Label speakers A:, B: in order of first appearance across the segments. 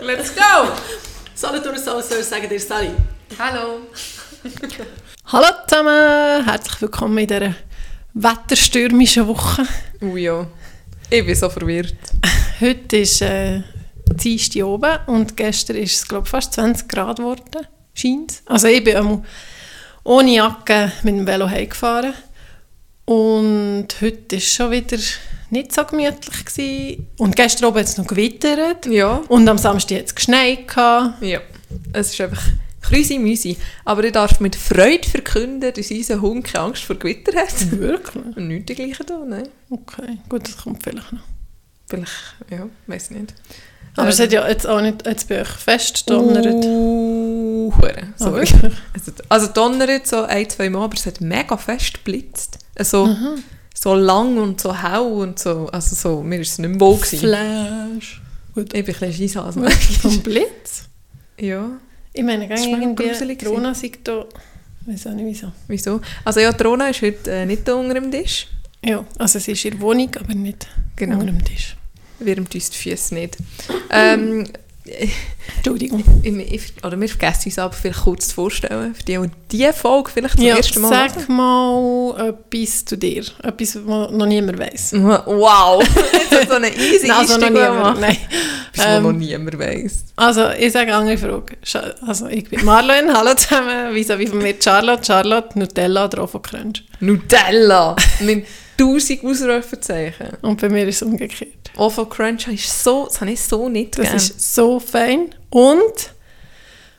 A: Let's go! Solothurn Soul sagen dir Sally.
B: Hallo.
A: Hallo zusammen, herzlich willkommen in dieser wetterstürmischen Woche.
B: Oh ja, ich bin so verwirrt.
A: Heute ist äh, Dienstag oben und gestern ist es glaube fast 20 Grad geworden, scheint Also ich bin einmal ohne Jacke mit dem Velo heimgefahren und heute ist schon wieder nicht so gemütlich gewesen. Und gestern oben hat es noch gewittert.
B: Ja.
A: Und am Samstag hat es geschneit. Gehabt.
B: Ja, es ist einfach krüsi müsi. Aber ich darf mit Freude verkünden, dass unser Hund keine Angst vor Gewitter hat.
A: Wirklich?
B: Und nicht die gleiche da, nein.
A: Okay, gut, das kommt vielleicht noch.
B: Vielleicht, ja, weiß nicht.
A: Aber ähm, es hat ja jetzt auch nicht jetzt bei euch fest donnert.
B: Uh, sorry. Oh, also, also donnert so ein, zwei Mal, aber es hat mega fest blitzt. Also, so lang und so hell und so, also so, mir ist es nicht mehr wohl gewesen.
A: Flash.
B: Gut. Ich bin ein bisschen Scheisshasen.
A: Vom Blitz?
B: Ja.
A: Ich meine, gar irgendwie, Trona sagt da, ich weiß auch nicht wieso.
B: Wieso? Also ja, Trona ist heute äh, nicht unter dem Tisch.
A: Ja, also sie ist in der Wohnung, aber nicht genau. unter dem Tisch.
B: Wärmt uns die Füße nicht. ähm,
A: Entschuldigung.
B: Ich, oder wir vergessen uns aber vielleicht kurz zu vorstellen, für die, die diese Folge vielleicht zum
A: ja,
B: ersten Mal
A: sag hören. mal etwas zu dir, etwas, was noch niemand weiss.
B: Wow, jetzt so eine easy
A: Nein, also noch niemand, nein.
B: Was ähm, noch niemand weiss.
A: Also, ich sage eine andere Frage. Also, ich bin Marlene, hallo zusammen, vis-à-vis von mir Charlotte, Charlotte, Nutella oder Ofo-Crunch?
B: Nutella! Mit tausend Ausrufezeichen.
A: Und bei mir ist es umgekehrt.
B: Ovo Crunch ist so, das habe ich so nicht
A: Das gern. ist so fein. Und,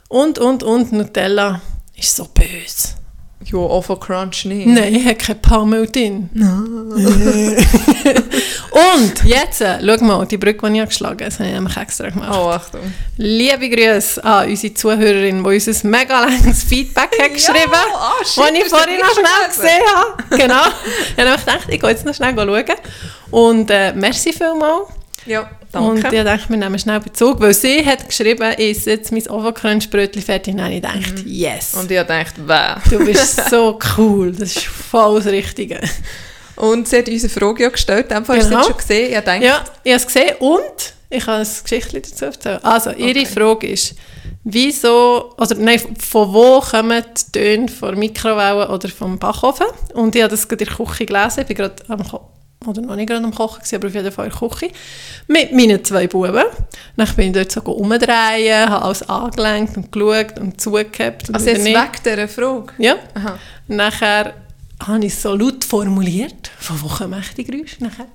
A: und, und, und Nutella ist so böse.
B: Ja, Ovo Crunch nicht.
A: Nein, hat kein Palmöl drin.
B: No.
A: und jetzt, äh, schau mal, die Brücke, die ich geschlagen habe, das habe ich extra gemacht.
B: Oh, Achtung.
A: Liebe Grüße an unsere Zuhörerin, die uns ein mega langes Feedback hat geschrieben hat,
B: oh,
A: das ich vorhin noch schnell gesehen habe. Genau. ich habe gedacht, ich gehe jetzt noch schnell schauen. Und äh, merci vielmals.
B: Ja, danke.
A: Und ich dachte, wir nehmen schnell Bezug, weil sie hat geschrieben, ist jetzt mein Ofencrunch-Brötchen fertig. Und dann ich gedacht, mhm. yes.
B: Und ich dachte, wow.
A: Du bist so cool, das ist voll das Richtige.
B: Und sie hat unsere Frage ja gestellt, einfach genau. hast du es schon gesehen? Ich dachte,
A: ja, ich habe es gesehen und ich habe ein Geschichtchen dazu erzählt. Also, ihre okay. Frage ist, wieso, also nein, von wo kommen die Töne von Mikrowellen oder vom Backofen? Und ich habe das gerade in der Küche gelesen, ich bin gerade am oder noch nicht gerade am Kochen, gewesen, aber auf jeden Fall in der Küche, mit meinen zwei Buben. Dann bin ich dort so umdrehen, habe alles angelenkt und geschaut und zugehabt.
B: Also jetzt weg dieser Frage?
A: Ja. Aha. Nachher habe ich es so laut formuliert, von wo kommen die Geräusche? Nachher,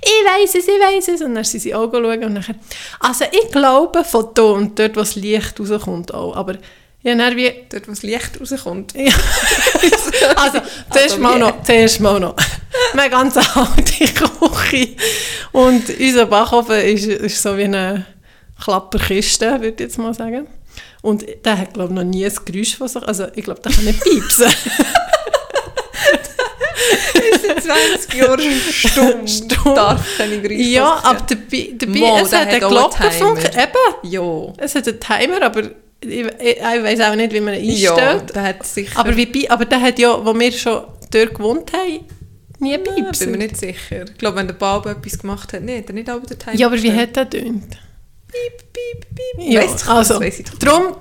A: ich weiss es, ich weiss es. Und dann sind sie auch schauen und nachher, also ich glaube von da und dort, wo das Licht rauskommt auch, aber ja, dann wie...
B: Dort, wo das Licht rauskommt?
A: Ja. also, zuerst also, mal noch, zuerst mal noch. Wir haben ganz alte Küche und unser Backofen ist, ist so wie eine Klapperkiste, würde ich jetzt mal sagen. Und der hat, glaube ich, noch nie ein Geräusch von sich, also ich glaube, der kann nicht piepsen.
B: ist seit 20 Jahren stumm. stumm. Darf keine Geräusche
A: Ja, aber dabei, dabei Mo, es hat einen Glockenfunk. Eben.
B: Ja.
A: Es hat einen Timer, aber ich, ich, ich weiß auch nicht, wie man ihn einstellt.
B: Ja, der hat sicher...
A: Aber, wie, aber der hat ja, wo wir schon dort gewohnt haben, nie Pieps.
B: Ja, bin mir nicht sicher. Ich glaube, wenn der Bab etwas gemacht hat, nee, hat er nicht aber Timer
A: Ja, aber wie hat er tönt?
B: Piep, piep, piep.
A: Ja, weißt du, also, darum,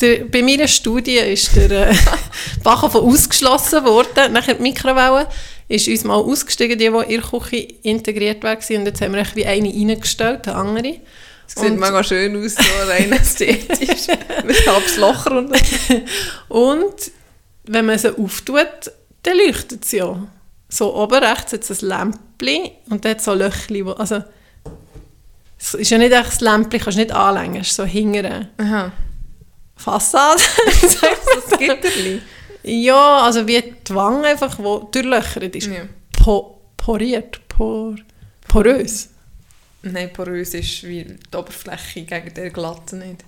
A: der, bei meiner Studie ist der äh, Backofen ausgeschlossen worden. Nachher die Mikrowelle ist uns mal ausgestiegen, die, die in der Küche integriert war. Und jetzt haben wir wie eine reingestellt, eine andere.
B: Es sieht mega schön aus, so rein ästhetisch. mit Loch runter.
A: Und wenn man sie auftut, dann leuchtet es ja. So oben rechts hat es ein Lämpchen und dann hat so Löchchen, wo, also es ist ja nicht echt das Lämpchen, kannst du nicht anlängen, es ist so hingere. Fassade.
B: das Gitterli?
A: Ja, also wie die Wange einfach, die durchlöchert ist.
B: Ja.
A: Po poriert, por porös.
B: Nein, porös ist wie die Oberfläche gegen die Glatte nicht.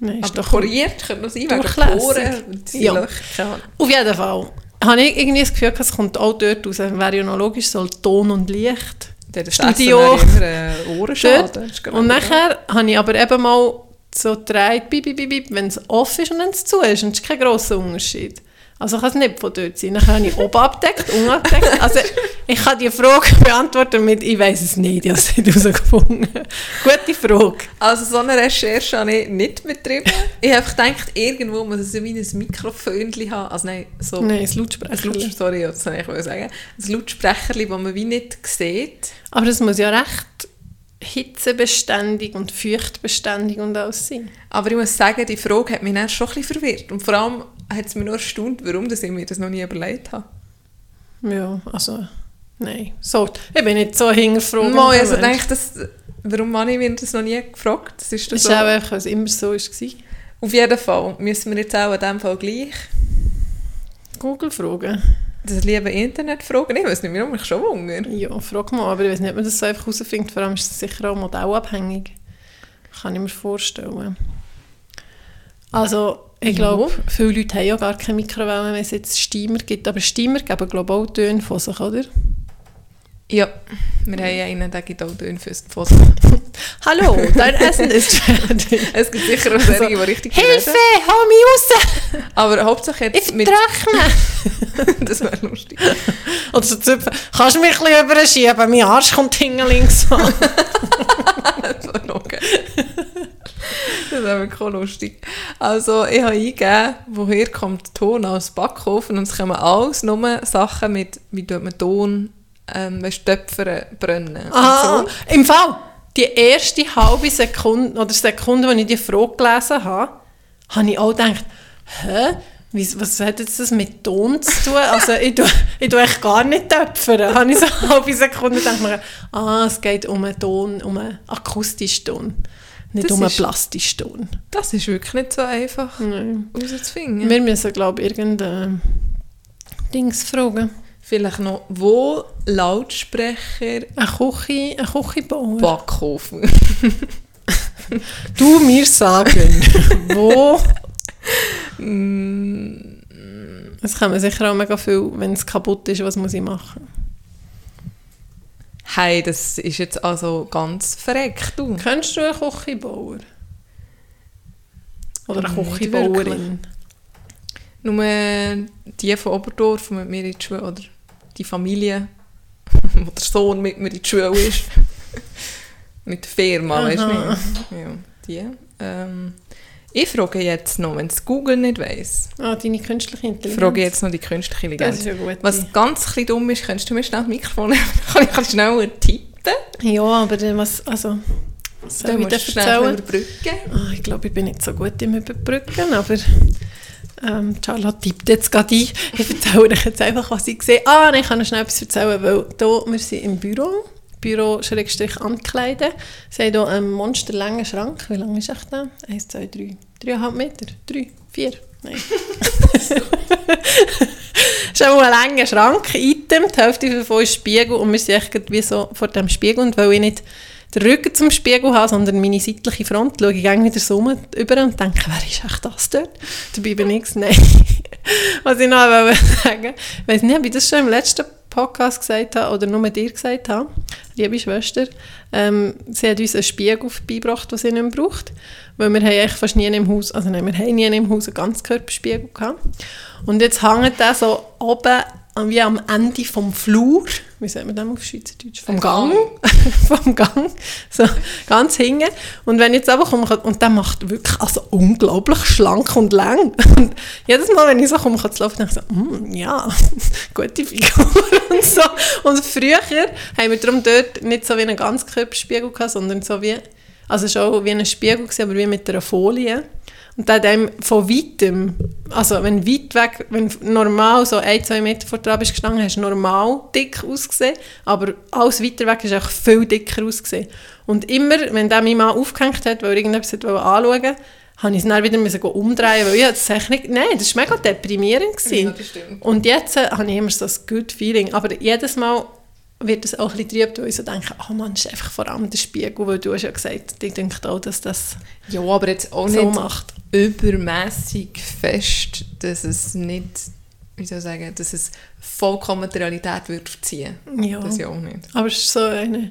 A: Nein,
B: Aber poriert könnte noch sein, wegen
A: Poren und ja. Löcher. Auf jeden Fall. Habe ich irgendwie das Gefühl, es kommt auch dort raus. Wäre ja noch logisch, so Ton und Licht.
B: Das Studio. Immer, äh, Ohrenschaden.
A: Und nachher habe ich aber eben mal so gedreht, wenn es off ist und wenn es zu ist. Und es ist kein grosser Unterschied. Also kann es nicht von dort sein. Dann habe ich oben abdeckt, unten abdeckt. Also ich kann die Frage beantworten mit «Ich weiß es nicht, ich habe es nicht herausgefunden». Gute Frage.
B: Also so eine Recherche habe ich nicht betrieben. ich habe gedacht, irgendwo muss es wie ein Mikrofönchen haben. Also nein, so...
A: Nein, ein Lautsprecher.
B: Laut, sorry, das wollte ich wollte sagen. Ein Lautsprecherchen, das man wie nicht sieht.
A: Aber das muss ja recht hitzebeständig und feuchtbeständig und alles sein.
B: Aber ich muss sagen, die Frage hat mich dann schon ein bisschen verwirrt. Und vor allem hat es mich nur erstaunt, warum dass ich mir das noch nie überlegt habe.
A: Ja, also... Nein, so, ich bin nicht so hingefragt.
B: Mal, also denke das, warum habe ich mir das noch nie gefragt? Das ist
A: Das
B: so.
A: auch einfach, weil es immer so war.
B: Auf jeden Fall müssen wir jetzt auch in diesem Fall gleich
A: Google fragen.
B: das liebe Internet fragen. Ich weiß nicht, warum ich schon Hunger.
A: Ja, frag mal, aber ich weiß nicht, ob man das so einfach herausfindet. Vor allem ist es sicher auch modellabhängig. Kann ich mir vorstellen. Also, ich glaube, viele Leute haben ja gar keine Mikrowelle, wenn es jetzt Steamer gibt. Aber Steamer geben, glaube ich, auch Töne von sich, oder?
B: Ja, wir haben einen, der gibt auch Töne fürs Pfoss.
A: Hallo, dein Essen ist fertig.
B: Es gibt sicher auch solche, die richtig
A: Hilfe, hol mich raus!
B: Aber Hauptsache jetzt
A: Ich
B: mit...
A: vertrockne!
B: das wäre lustig.
A: Oder so zupfen. Kannst du mich ein bisschen überschieben? Mein Arsch kommt hinten links an.
B: das wäre okay. Das wäre wirklich auch lustig. Also, ich habe eingegeben, woher kommt Ton aus Backofen und es kommen alles nur Sachen mit, wie tut man Ton, ähm, weißt, Töpfern brennen.
A: Ah,
B: so.
A: im Fall, die erste halbe Sekunde oder Sekunde, als ich die Frage gelesen habe, habe ich auch gedacht, hä? Was hat jetzt das mit Ton zu tun? Also ich tue, ich tue echt gar nicht töpfern. Habe ich so eine halbe Sekunde gedacht, ah, es geht um einen Ton, um einen akustischen Ton, nicht
B: Das
A: um einen
B: ist-
A: Ton.
B: Das ist wirklich nicht so einfach
A: Nein.
B: herauszufinden.
A: Wir müssen, glaube ich, irgendein Dings fragen.
B: Vielleicht noch, wo Lautsprecher
A: Eine Küche, eine Küchenbauer.
B: Backofen?
A: Du mir sagen, wo...
B: Mm,
A: Es kommen sicher auch mega viel, wenn es kaputt ist, was muss ich machen?
B: Hey, das ist jetzt also ganz verreckt, du.
A: Kennst du einen Küchenbauer? Oder eine Küchenbauerin?
B: Nur die von Oberdorf, die mit mir in die Schule, oder die Familie, wo der Sohn mit mir in die Schule ist. mit der Firma, weißt du nicht? Ja, die. Ähm, ich frage jetzt noch, wenn es Google nicht weiss,
A: Ah, deine künstliche Intelligenz.
B: frage ich jetzt noch die künstliche
A: Das
B: Intelligenz.
A: ist ja gut.
B: Was ganz bisschen dumm ist, kannst du mir schnell das Mikrofon nehmen? Kann ich kannst schnell tippen?
A: Ja, aber dann was... Also, was soll ich
B: musst du schnell überbrücken.
A: Ah, ich glaube, ich bin nicht so gut im Überbrücken, aber... Ähm, Charlotte tippt jetzt gerade ein. Ich erzähle euch jetzt einfach, was ich sehe. Ah, nein, ich kann noch schnell etwas erzählen, weil hier, wir sind im Büro. Büro Schrägstrich ankleiden. Sie haben hier einen monsterlangen Schrank. Wie lang ist der? Eins, zwei, drei. Dreieinhalb Meter? Drei? Vier? Nein. ist auch ein langer Schrank. Item, die Hälfte davon ist Spiegel und wir sind echt wie so vor dem Spiegel. Und weil ich nicht den Rücken zum Spiegel habe, sondern meine seitliche Front, schaue ich wieder so um- über und denke, wer ist echt das dort? Dabei bin ich Nein. Was ich noch wollte sagen ich weiß nicht, ob ich das schon im letzten Podcast gesagt habe oder nur dir gesagt habe, liebe Schwester, ähm, sie hat uns einen Spiegel beigebracht, den sie nicht mehr braucht, weil wir haben eigentlich fast nie im Haus, also nein, wir haben nie im Haus einen Ganzkörperspiegel gehabt. Und jetzt hängt der so oben wie am Ende vom Flur, wie sagt man das auf Schweizerdeutsch? Vom Gang. vom Gang. So, ganz hinten. Und wenn ich jetzt aber komme, und der macht wirklich also unglaublich schlank und lang. Und jedes Mal, wenn ich so komme, kann laufen, denke ich so, mm, ja, gute Figur und so. Und früher haben wir darum dort nicht so wie einen Ganzkörperspiegel gehabt, sondern so wie, also schon wie ein Spiegel gewesen, aber wie mit einer Folie. Und hat einem von weitem, also wenn weit weg, wenn normal so ein, zwei Meter vor dir bist gestanden, hast du normal dick ausgesehen, aber alles weiter weg ist auch viel dicker ausgesehen. Und immer, wenn der mich mal aufgehängt hat, weil er irgendetwas hat anschauen wollte, habe ich es dann wieder müssen umdrehen, weil ich das Technik, nein, das war mega deprimierend. Gewesen.
B: Ja.
A: Und jetzt äh, habe ich immer so ein good feeling, aber jedes Mal wird es auch ein bisschen trübt, weil ich so denke, oh Mann, das ist einfach vor allem der Spiegel, weil du hast ja gesagt, ich denke auch, dass das
B: Ja, aber jetzt auch
A: so
B: nicht
A: macht.
B: übermäßig fest, dass es nicht, wie soll ich sagen, dass es vollkommen die Realität würde verziehen.
A: Ja.
B: Das ja auch nicht.
A: Aber es ist so eine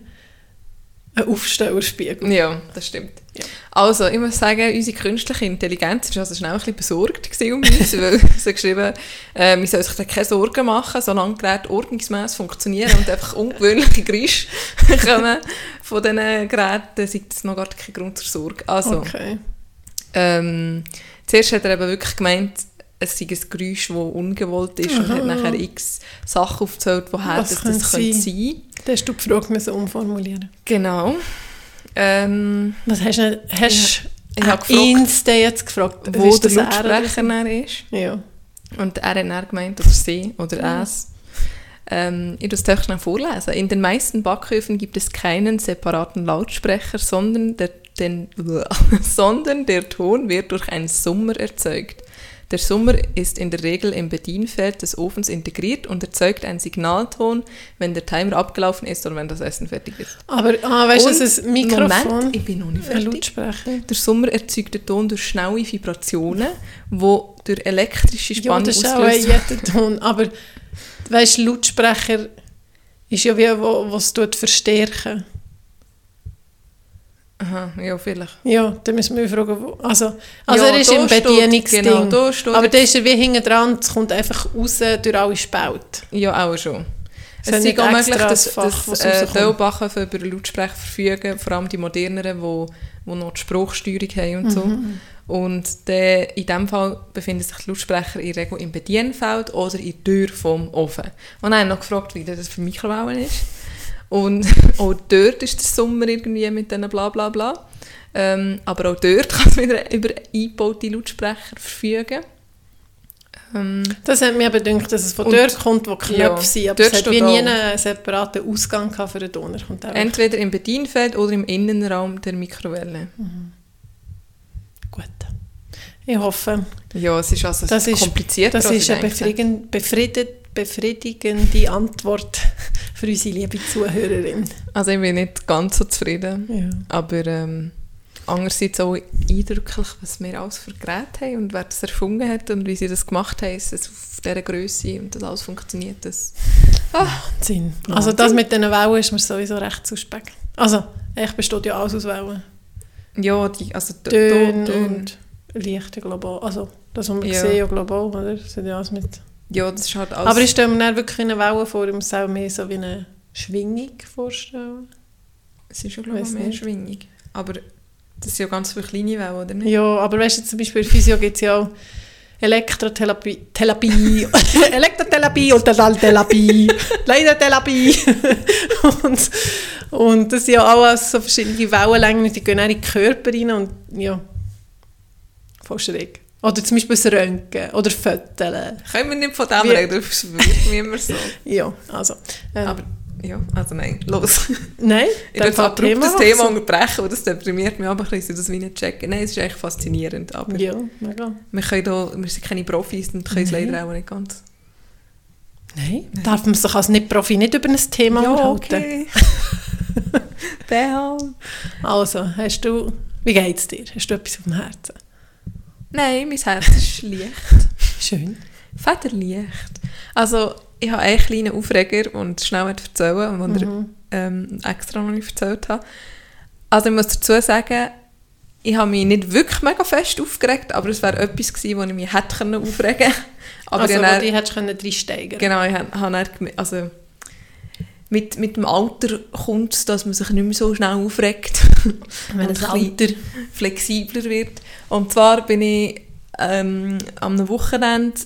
A: ein Aufstellerspiegel.
B: Ja, das stimmt.
A: Ja.
B: Also, ich muss sagen, unsere künstliche Intelligenz war also schnell ein bisschen besorgt um uns, weil sie geschrieben äh, man soll sich da keine Sorgen machen, solange die Geräte ordnungsmäßig funktionieren und einfach ungewöhnliche Geräusche kommen von diesen Geräten, sind das noch gar kein Grund zur Sorge. Also,
A: Okay.
B: ähm, zuerst hat er eben wirklich gemeint, es sei ein Geräusch, das ungewollt ist und hat nachher x Sachen aufgezählt, woher das, das könnte
A: sein?
B: sein.
A: Da hast du die Frage umformulieren.
B: Genau. Ähm,
A: Was hast du? Hast
B: ich habe gefragt,
A: den jetzt gefragt?
B: Wo der
A: er
B: Lautsprecher dann ist.
A: Ja.
B: Und er hat dann gemeint, oder sie, oder
A: Ja.
B: es. Ähm, ich muss es schnell vorlesen. In den meisten Backöfen gibt es keinen separaten Lautsprecher, sondern der, den, sondern der Ton wird durch einen Summer erzeugt. Der Summer ist in der Regel im Bedienfeld des Ofens integriert und erzeugt einen Signalton, wenn der Timer abgelaufen ist oder wenn das Essen fertig ist.
A: Aber ah, weißt du, das ist ein Mikrofon,
B: Moment, ich bin noch nicht fertig. Der Summer erzeugt den Ton durch schnelle Vibrationen, die durch elektrische
A: Ja,
B: Spannung
A: das ist auch
B: ausgelöst
A: jeder Ton. Aber weißt du, Lautsprecher ist ja wie, wo, was tut verstärken.
B: Aha, ja, vielleicht.
A: Ja, da müssen wir fragen, wo. Also, also
B: Ja,
A: er ist im Bedienungsding.
B: genau, da steht
A: aber da ist er wie hinten dran, es kommt einfach raus durch alle Spalten.
B: Ja, auch schon.
A: Es
B: Es ist auch möglich, dass,
A: Fach,
B: dass äh, über Lautsprecher verfügen, vor allem die moderneren, wo, wo noch die Spruchsteuerung haben und so.
A: Mhm.
B: Und der, in diesem Fall befinden sich die Lautsprecher in der Regel im Bedienfeld oder in der Tür vom Ofen. Und dann haben wir noch gefragt, wie das für Mikrowellen ist. Und auch dort ist der Sommer irgendwie mit diesen bla bla bla. Ähm, aber auch dort kann man wieder über eingebaute Lautsprecher verfügen. Ähm,
A: Das hat mir aber gedacht, dass es von
B: Und-
A: dort kommt, wo Knöpfe
B: Ja,
A: sind. Aber es hat wie nie einen separaten Ausgang für den. Er auch
B: Entweder im Bedienfeld oder im Innenraum der Mikrowelle.
A: gut. Ich hoffe,
B: Ja, es ist also
A: Das ist- das ist eine befrieden, befriedet, befriedigende Antwort für unsere liebe Zuhörerin.
B: Also ich bin nicht ganz so zufrieden,
A: Ja.
B: aber ähm, andererseits auch eindrücklich, was wir alles für Geräte haben und wer das erfunden hat und wie sie das gemacht haben, dass es auf dieser Größe und das alles funktioniert. Das
A: Wahnsinn. Also das mit den Wellen ist mir sowieso recht suspekt. Also, eigentlich besteht ja alles aus Wellen.
B: ja, die, also
A: Töne und Lichter global. Also, das, was wir
B: Ja.
A: sehen, ja global, oder? Das hat ja alles mit...
B: Ja, das ist halt alles...
A: Aber ich stelle mir dann wirklich eine Welle vor, ich muss auch mehr so wie eine Schwingung vorstellen.
B: es ist ja, glaube ich, mehr
A: nicht.
B: Schwingung. Aber das sind ja ganz viele kleine Wellen, oder nicht?
A: Ja, aber weißt du, zum Beispiel in Physio gibt es ja auch Elektrotherapie, Therapie, Elektrotherapie und Therapie, Leidertherapie. und, und das sind ja auch alles so verschiedene Wellenlängen, die gehen auch in den Körper rein und ja, voll schräg. Oder zum Beispiel das Röntgen oder Föteln.
B: Können wir nicht von dem
A: Wie-
B: reden, das wirkt mir immer so.
A: Ja, also. Ähm,
B: Aber ja, also nein, los.
A: nein,
B: Ich will jetzt abrupt das
A: wechseln.
B: Thema unterbrechen, weil das deprimiert mich aber ein bisschen, das wie nicht checken. Nein, es ist echt faszinierend, aber
A: Ja, mega.
B: wir, können da, wir sind keine Profis und können es
A: Nein.
B: leider auch nicht ganz.
A: Nein, darf man sich als Nicht-Profi nicht über ein Thema unterhalten?
B: Behalt.
A: Also, hast du, wie geht's dir? Hast du etwas auf dem Herzen?
B: Nein, mein Herz ist leicht.
A: Schön.
B: Federleicht. Also, ich habe einen kleinen Aufreger und schnell erzählen, den
A: Mhm.
B: ich ähm, extra noch nicht erzählt habe. Also, ich muss dazu sagen, ich habe mich nicht wirklich mega fest aufgeregt, aber es wäre etwas gewesen, wo ich mich hätte aufregen können. Aber
A: also,
B: ich
A: wo die hättest du können reinsteigen
B: Genau, ich habe, habe dann geme- also mit, mit dem Alter kommt es, dass man sich nicht mehr so schnell aufregt.
A: Wenn
B: bisschen
A: Alter...
B: flexibler wird. Und zwar bin ich ähm, am Wochenende,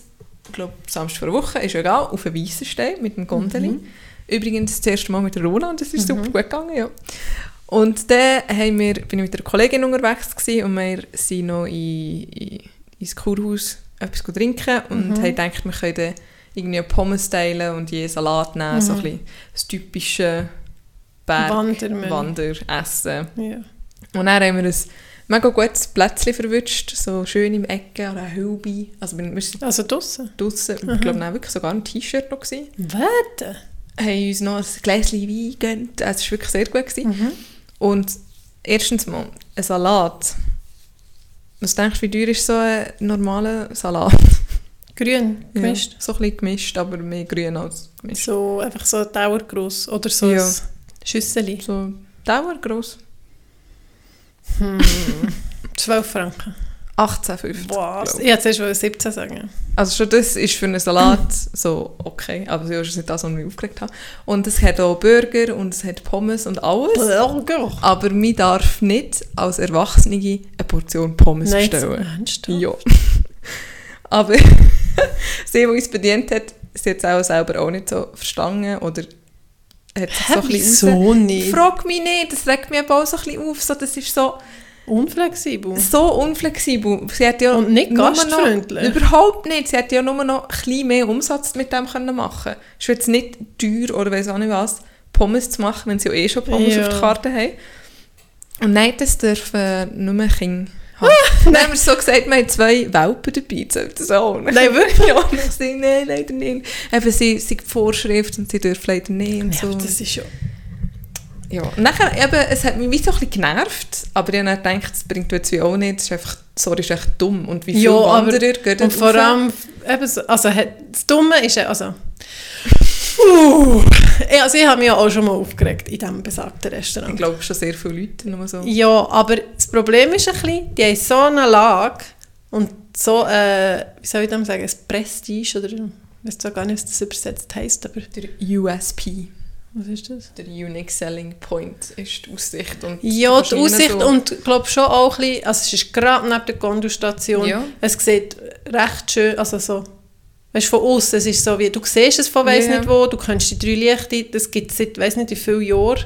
B: ich glaube Samstag vor Woche, ist egal, auf einem Weissenstein mit einem Gondeli.
A: Mhm.
B: Übrigens das erste Mal mit der Rona und das ist super gut gegangen, ja. Und dann haben wir, bin ich mit einer Kollegin unterwegs gewesen und wir sind noch in, in, ins Kurhaus etwas trinken und
A: Mhm.
B: haben gedacht, wir können irgendwie Pommes teilen und je Salat nehmen, so ein
A: Mhm.
B: bisschen das typische Berg,
A: Wandermenü.
B: Wanderessen.
A: Ja.
B: Und dann haben wir ein mega gutes Plätzchen verwünscht, so schön im Ecken oder ein Hülbi. Also wir wir
A: Also draussen?
B: draussen, ich glaube dann wirklich sogar ein T-Shirt noch gewesen.
A: Warte.
B: Haben uns noch ein Gläschen Wein gegönnt, also es war wirklich sehr gut. Gewesen.
A: Mhm.
B: Und erstens mal, ein Salat. Was denkst du, wie teuer ist so ein normaler Salat?
A: Grün
B: Ja,
A: gemischt.
B: so ein bisschen gemischt, aber mehr grün als gemischt.
A: So, einfach so Dauergross. Oder so
B: Ja.
A: ein Schüsseli.
B: So Dauer gross.
A: 12 Franken.
B: 18,50.
A: Boah, ich hätte zuerst 17 sagen.
B: Also schon das ist für einen Salat so okay, aber so ist es nicht das, was mich aufgeregt hat. Und es hat auch Burger und es hat Pommes und alles.
A: Burger?
B: Aber man darf nicht als Erwachsene eine Portion Pommes
A: Nein,
B: bestellen.
A: ernst? du?
B: Ja. aber sie, die uns bedient hat, sie hat es auch selber auch nicht so verstanden oder hat sich so ein bisschen
A: nicht?
B: Frag mich nicht, das regt mich aber auch so ein bisschen auf. So, das ist so,
A: Unflexibel.
B: so unflexibel. Sie hat ja
A: Und nicht
B: nur noch-
A: gastfreundlich.
B: Überhaupt nicht. Sie hätte ja nur noch ein mehr Umsatz mit dem können machen Es ist jetzt nicht teuer oder weiss auch nicht was, Pommes zu machen, wenn sie ja eh schon Pommes
A: Ja.
B: auf der Karte haben. Und nein, das dürfen nur mehr Kinder haben. Dann haben wir so gesagt, wir haben zwei Welpen dabei. Das auch?
A: Nein, wirklich?
B: Und ich gesagt, nein, leider nicht. Eben, sie, sie gibt Vorschrift und sie dürfen leider nicht. Und
A: Ja,
B: so.
A: das ist ja...
B: Ja, und nachher eben, es hat mich wie so ein bisschen genervt, aber ich habe dann gedacht, das bringt jetzt auch nicht, das ist einfach, sorry, ist echt dumm. Und wie viele
A: Ja,
B: Wanderer gehen
A: Und
B: dort
A: vor allem, eben so, also das Dumme ist ja, also... Uh, ich- also ich habe mich ja auch schon mal aufgeregt in diesem besagten
B: Ich
A: Restaurant.
B: glaube schon sehr viele Leute nur so.
A: Ja, aber das Problem ist ein bisschen, die haben so eine Lage und so, äh, wie soll ich dem sagen, ein Prestige oder, ich weiß zwar gar nicht, was das übersetzt heisst, aber
B: Der USP,
A: was ist das?
B: der Unique Selling Point, ist die Aussicht. Und
A: Ja, die Aussicht
B: so-
A: und ich glaube schon auch ein bisschen, also es ist gerade neben der Gondelstation,
B: Ja.
A: es sieht recht schön, also so, weißt du, von außen, es ist so wie, du siehst es von weiss
B: Ja.
A: nicht wo, du kennst die drei Lichter, das gibt es seit weiss nicht wie vielen Jahren.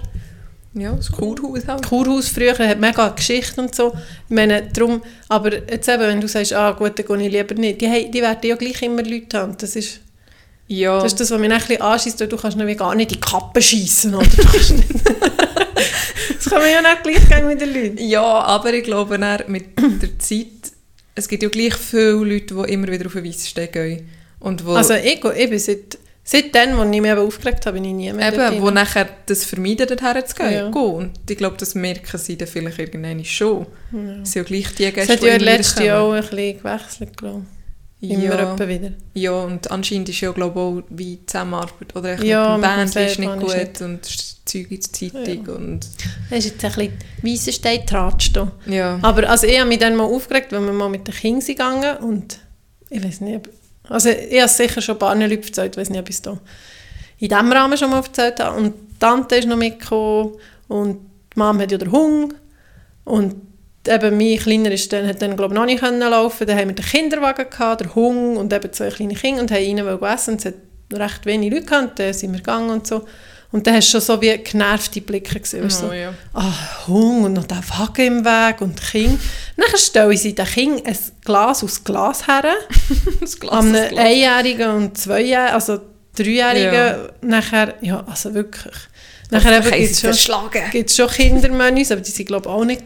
B: Ja, das Kurhaus halt.
A: Kurhaus früher hat mega Geschichte und so. Ich meine, darum, aber jetzt eben, wenn du sagst, ah gut, dann gehe ich lieber nicht, die, haben- die werden ja gleich immer Leute haben. Das ist
B: Ja,
A: das, ist das was mich ein bisschen anschießt, du kannst nämlich gar nicht in die Kappe schiessen, oder? Du kannst nicht. das kann man ja nicht gleich gehen mit den Leuten.
B: ja, aber ich glaube mit der Zeit, es gibt ja gleich viele Leute, die immer wieder auf den Weissstein gehen. Und wo,
A: Also ich, gehe- eben seit, seitdem, als ich mich aufgeregt habe, bin ich nie mehr
B: Eben, wo nachher das vermeiden, dorthin zu gehen.
A: Ja.
B: Und ich glaube, das merken sie dann vielleicht irgendwann schon. Es sind ja gleich die Gäste,
A: hat ja
B: immer wieder
A: letztes Jahr auch ein bisschen gewechselt, glaube ich. Immer
B: ja,
A: wieder.
B: ja, und anscheinend ist ja, glaube ich, auch wie die Zusammenarbeit oder echt
A: Ja,
B: mit Band ist nicht gut
A: nicht-
B: und das Zeug in der Zeitung
A: Ja.
B: und
A: Das ist jetzt ein bisschen weißer Stein tratscht da.
B: ja.
A: Aber also ich habe mich dann mal aufgeregt, wenn wir mal mit den Kindern gegangen und ich weiß nicht, also ich habe sicher schon ein paar Leuten erzählt, ich weiß nicht, ob ich es in diesem Rahmen schon mal erzählt habe. Und die Tante ist noch mitgekommen und die Mama hat ja den Hunger und eben mein Kleiner ist dann, hat dann glaube ich noch nicht laufen, dann haben wir den Kinderwagen gehabt, den Hunger und eben zwei kleine Kinder und haben ihnen essen es hat recht wenig Leute gehabt, dann sind wir gegangen und so. Und dann hast du schon so wie genervte Blicke gesehen. du, so,
B: Oh, ja.
A: ah, Hunger und noch der Wagen im Weg und Kind. Dann stellen sie den Kind ein Glas aus Glas her,
B: Das Glas,
A: an einem. Einjährigen und Zweijährigen, also Dreijährigen,
B: Ja.
A: nachher, ja, also wirklich. Nachher gibt es schon, gibt's schon Kindermenüs, aber die sind glaube ich auch nicht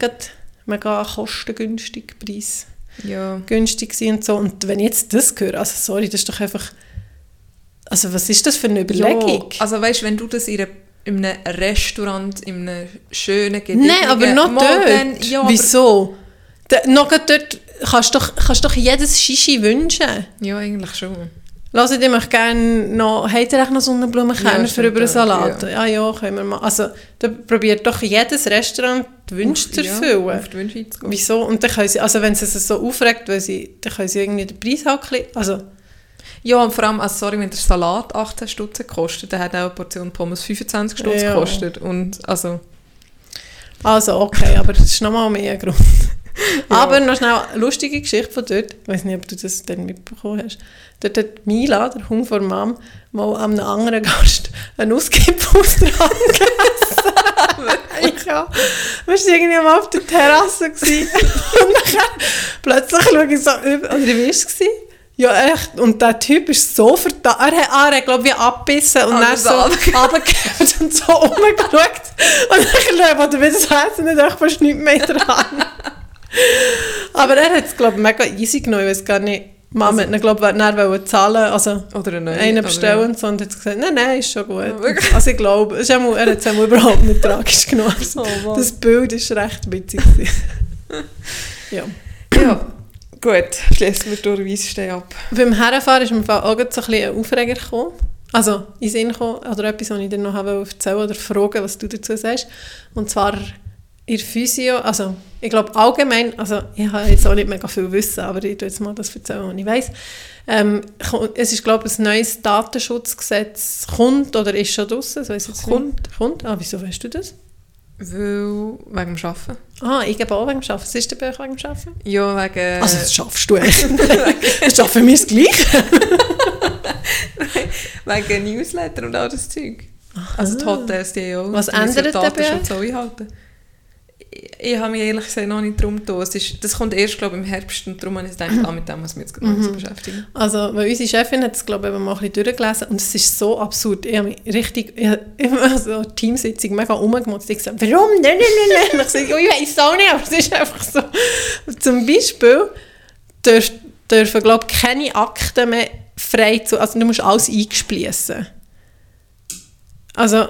A: mega kostengünstig,
B: Ja.
A: preisgünstig sind und so. Und wenn ich jetzt das höre, also sorry, das ist doch einfach, also was ist das für eine Überlegung?
B: Ja, also weißt wenn du das in, einer, in einem Restaurant, in einem schönen
A: Nein, aber noch dort.
B: dann- ja, aber-
A: Wieso? Da, noch dort kannst du doch, kannst doch jedes Shishi wünschen.
B: Ja, eigentlich schon.
A: Lasst ihr mich gerne noch, habt ihr echt noch Sonnenblumenkerne
B: Ja,
A: für über einen
B: auch,
A: Salat?
B: ja.
A: Ja. ja, können wir mal. Also, da probiert doch jedes Restaurant die Wünsche zu
B: Ja,
A: erfüllen.
B: auf die Wünsche.
A: Wieso? Und dann können sie, also wenn sie es so aufregt, weil sie, dann können sie irgendwie den Preis halt also,
B: Ja, und vor allem, also sorry, wenn der Salat 18 Stutz kostet, dann hat auch eine Portion Pommes 25 Stutz
A: Ja.
B: gekostet. Und also,
A: also okay, aber das ist nochmal mehr Grund. Aber noch schnell eine lustige Geschichte von dort. Ich weiß nicht, ob du das dann mitbekommen hast. Dort hat Mila, der Hund von Mom, mal an einem anderen Gast einen Ausgipfel aus der Hand gegessen. ja. Wir waren irgendwie mal auf der Terrasse gewesen. und dann plötzlich schaue ich so über, oder wie war es? Ja, echt. Und der Typ ist so verdammt. Er hat, er hat glaube ich, abgebissen und dann so
B: runtergegeben
A: und so rumgeschaut. Und dann ich, oder wie das Herz nicht echt fast nichts mehr dran. Aber er hat es, glaube ich, mega easy genommen. Ich weiß gar nicht. Mama hat ihn, glaube ich, dann wollen zahlen, also
B: oder eine
A: einen bestellen und so. Und hat gesagt, nein, nein, ist schon gut. Also ich glaube, er hat es einmal überhaupt nicht tragisch genommen. Also,
B: Oh,
A: das Bild ist recht witzig. ja.
B: Ja, gut, schließen wir durch Weissstein ab.
A: Beim Herrenfahren ist mir auch so ein bisschen ein Aufreger gekommen. Also, in Sinn gekommen, oder etwas, was ich dir noch erzählen oder fragen, was du dazu sagst. Und zwar in der Physio, also ich glaube allgemein, also ich habe jetzt auch nicht mega viel Wissen, aber ich tue jetzt mal das erzählen, was ich weiss. Ähm, es ist, glaube ich, ein neues Datenschutzgesetz kommt oder ist schon draussen, das weiss jetzt
B: Kommt.
A: nicht. Kommt. Ah, wieso weißt du das?
B: Weil, wegen dem Arbeiten.
A: Ah, ich gebe auch wegen dem Arbeiten. Was ist denn bei euch wegen dem Arbeiten?
B: Ja, wegen...
A: Also das schaffst du echt. das schaffen wir es gleich.
B: wegen Newsletter und all das Zeug. Also die Hotels, die auch...
A: Was ändert bei
B: Datenschutz auch einhalten. Ich, habe mich ehrlich gesagt noch nicht drum getan. Ist, das kommt erst, glaube ich, im Herbst und darum habe ich gedacht, ah, mit dem muss ich mich jetzt mhm. beschäftigen.
A: Also, weil unsere Chefin hat es, glaube ich, eben mal ein bisschen durchgelesen und es ist so absurd. Ich habe mich richtig, ich habe immer so Teamsitzung mega rumgemotzt. Ich gesagt, warum? Nein, nein, nein, nein. Ich sage, oh, ich weiß auch nicht, aber es ist einfach so. Zum Beispiel dürfen, dürfen glaube ich, keine Akten mehr frei zu, also du musst alles eingespliessen. Also,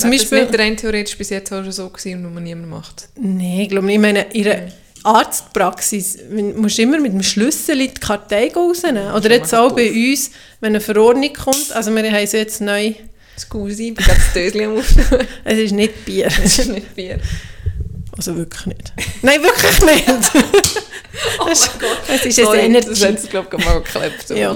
A: zum Beispiel...
B: Das nicht rein theoretisch bis jetzt auch schon so gewesen und nur man niemand macht.
A: Nein, ich glaube nicht. Ich meine, in einer Arztpraxis wenn- musst du immer mit dem Schlüssel in die Kartei rausnehmen. Oder
B: schon
A: jetzt auch bei uns, wenn eine Verordnung kommt. Also wir haben sie jetzt neu...
B: Scusi, ich bin gerade das Döschen am.
A: Es ist nicht Bier.
B: Das ist nicht Bier.
A: Also wirklich nicht. Nein, wirklich nicht.
B: Oh mein Gott.
A: Es ist
B: Sorry,
A: ein
B: Das
A: Energy.
B: hat es, glaube ich, mal mir
A: Ja.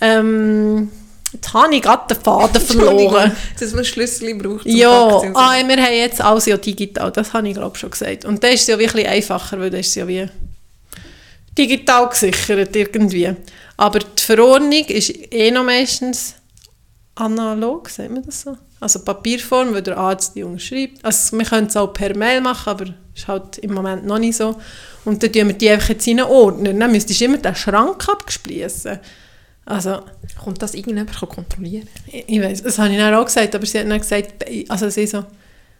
A: Ähm, jetzt habe ich gerade den Faden verloren.
B: Dass man Schlüssel braucht
A: Ja, ah, wir haben jetzt alles ja digital, das habe ich glaube schon gesagt. Und das ist ja wirklich einfacher, weil das ist ja wie digital gesichert irgendwie. Aber die Verordnung ist eh noch meistens analog, sagt man das so? Also Papierform, weil der Arzt die unterschreibt. Also wir können es auch per Mail machen, aber ist halt im Moment noch nicht so. Und dann tun wir die einfach jetzt in einen Ordner. Dann müsstest du immer den Schrank abgespliessen. Also,
B: Kommt das irgendjemand kontrollieren?
A: ich, ich weiß, das habe ich dann auch gesagt, aber sie hat dann gesagt, also sie so,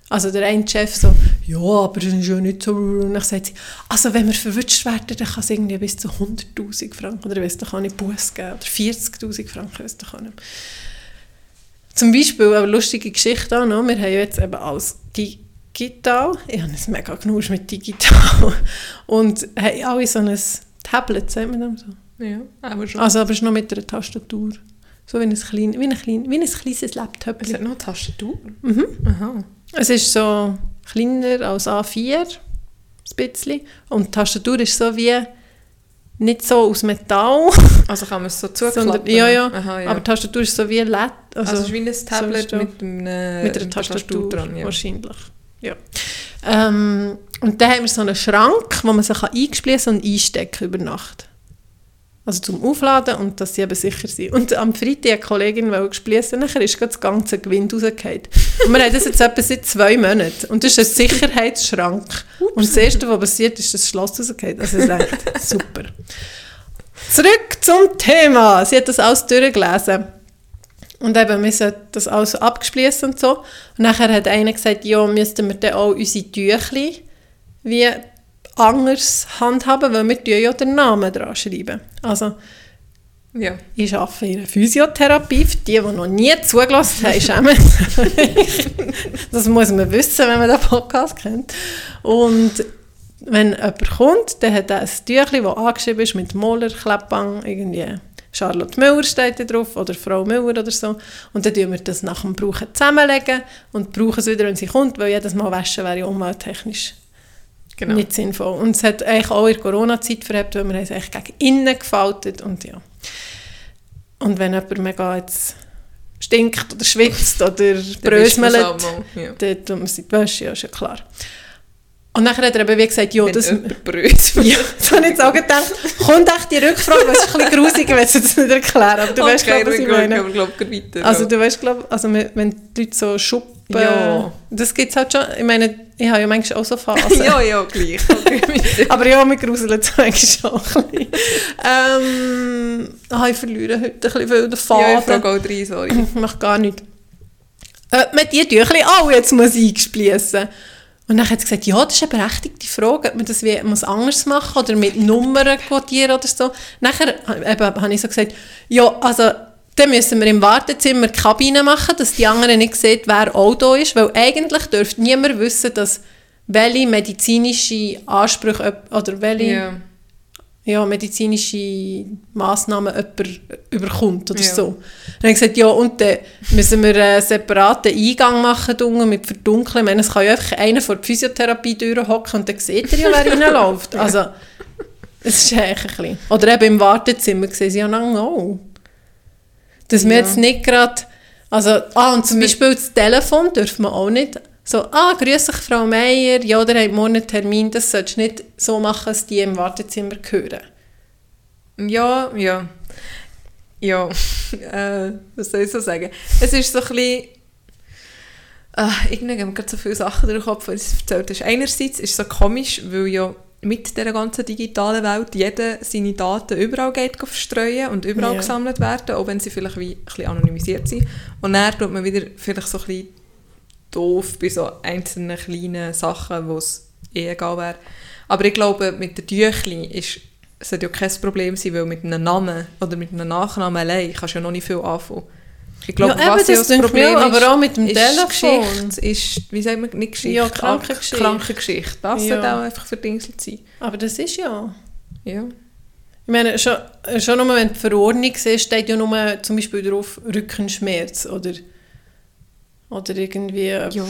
A: also der eine Chef so, ja, aber das ist ja nicht so, und dann sagt sie, also wenn wir verwünscht werden, dann kann es irgendwie bis zu 100'000 Franken, oder weiss, da kann ich Buß geben, oder 40'000 Franken, weiss, da kann ich. Zum Beispiel eine lustige Geschichte auch noch, wir haben jetzt eben alles digital, ich habe es mega genug mit digital, und haben alle so ein Tablet, sagt man das so?
B: Ja, aber schon.
A: Also, aber es ist noch mit einer Tastatur. So wie ein, klein, wie ein, klein, wie ein kleines Laptop.
B: es hat noch eine Tastatur.
A: Mhm.
B: Aha.
A: Es ist so kleiner als A4, ein bisschen. Und die Tastatur ist so wie nicht so aus Metall,
B: Also kann man es so zuklappen?
A: sondern, ja, ja,
B: Aha, ja.
A: aber die Tastatur ist so wie LED. Also,
B: also, es ist wie ein Tablet
A: da-
B: mit, einem,
A: mit einer Tastatur,
B: dran. Ja.
A: wahrscheinlich. Ja. Ähm, und dann haben wir so einen Schrank, wo man sich eingespliessen und einstecken über Nacht. Also zum Aufladen und dass sie eben sicher sind. Und am Freitag eine Kollegin wollte gespliessen, nachher ist das ganze Gewind rausgefallen. Und wir haben das jetzt etwa seit zwei Monaten. Und das ist ein Sicherheitsschrank. Und das Erste, was passiert, ist, dass das Schloss rausgefallen. Also ich dachte, super. Zurück zum Thema. Sie hat das alles durchgelesen. Und eben, wir sollten das alles abgespliessen und so. Und nachher hat einer gesagt, ja, müssten wir dann auch unsere Tüchli wie anders handhaben, weil wir ja den Namen dran schreiben. Also,
B: ja.
A: ich arbeite in einer Physiotherapie. Für die, die noch nie zugelassen haben, schämen. Das muss man wissen, wenn man den Podcast kennt. Und wenn jemand kommt, dann hat er ein Tüchli, das angeschrieben ist mit Moller, Kleppbang, irgendwie Charlotte Müller steht da drauf oder Frau Müller oder so. Und dann tun wir das nach dem Brauchen zusammenlegen und brauchen es wieder, wenn sie kommt, weil jedes Mal waschen wäre ja umwelttechnisch
B: Genau.
A: nicht sinnvoll. Und es hat eigentlich auch in der Corona-Zeit verhebt, weil wir es eigentlich gegen innen gefaltet und ja. Und wenn jemand mega jetzt stinkt oder schwitzt oder
B: mal, Ja.
A: dann tut man in die Wäsche, ja, ist ja klar. Und nachher hat er eben wie gesagt, ja,
B: Wenn
A: das...
B: bröselt.
A: Ja, das habe ich jetzt auch gedacht. Kommt echt die Rückfrage, weil es ist ein bisschen grusig, wenn ich es nicht erklären aber du weißt, glaube was ich meine.
B: Glaub, geh weiter.
A: Also du weißt, glaube also wenn wenn die Leute so schuppen,
B: Ja.
A: das gibt es halt schon. Ich meine, ich habe ja manchmal auch so Phasen.
B: ja, ja, gleich. Okay.
A: Aber ja, mir gruselt es manchmal auch ein bisschen. ähm, ah, ich verliere heute ein bisschen viel den
B: ja, ich
A: Faden.
B: frage auch drei, sorry.
A: ich mache gar nichts. Ob man die Tüchli auch jetzt muss eingespliessen Und dann hat sie gesagt, ja, das ist eine berechtigte Frage, ob man das wie, muss anders machen oder mit Nummern codieren oder so. Nachher eben, habe ich so gesagt, ja, also dann müssen wir im Wartezimmer die Kabine machen, dass die anderen nicht sehen, wer auch da ist, weil eigentlich dürfte niemand wissen, dass welche medizinische Ansprüche oder welche
B: Ja.
A: ja, medizinische Massnahmen jemand überkommt oder
B: Ja.
A: so. Dann habe ich gesagt, ja, und dann müssen wir einen separaten Eingang machen unten mit Verdunkeln. Ich meine, es kann ja einfach einer vor die Physiotherapie durchhocken und dann sieht er ja, wer reinläuft. Also, es ist eigentlich ein bisschen... Oder eben im Wartezimmer sehen sie ja lange auch. Dass wir
B: Ja.
A: jetzt nicht gerade... Also, ah, und zum Beispiel das Telefon dürfen wir auch nicht... So, ah, grüß dich, Frau Meier, ja, der hat morgen einen Termin, das solltest du nicht so machen, dass die im Wartezimmer hören.
B: Ja, ja. Ja, äh, was soll ich so sagen? Es ist so ein bisschen... Äh, irgendwie gehen mir gerade so viele Sachen durch den Kopf, weil es erzählt ist. Einerseits ist es so komisch, weil ja mit dieser ganzen digitalen Welt jeder seine Daten überall geht verstreuen und überall
A: Ja.
B: gesammelt werden, auch wenn sie vielleicht wie ein bisschen anonymisiert sind. Und dann tut man wieder vielleicht so ein bisschen doof bei so einzelnen kleinen Sachen, wo es eh egal wäre. Aber ich glaube, mit den Tüchli ist es sollte ja kein Problem sein, weil mit einem Namen oder mit einem Nachnamen allein kannst du ja noch nicht viel anfangen. Ich glaube,
A: Ja,
B: was
A: das
B: Problem
A: auch,
B: ist,
A: aber auch mit dem
B: ist
A: Telefon.
B: Geschichte, ist, wie sagt man, nicht Geschichte,
A: Ja, Krankengeschichte.
B: Krankengeschichte. Das
A: Ja.
B: sollte auch einfach verdingselt sein.
A: Aber das ist ja...
B: Ja.
A: Ich meine, schon, schon nur, wenn die Verordnung siehst, steht ja nur zum Beispiel drauf Rückenschmerz oder, oder irgendwie... Ja,
B: ja.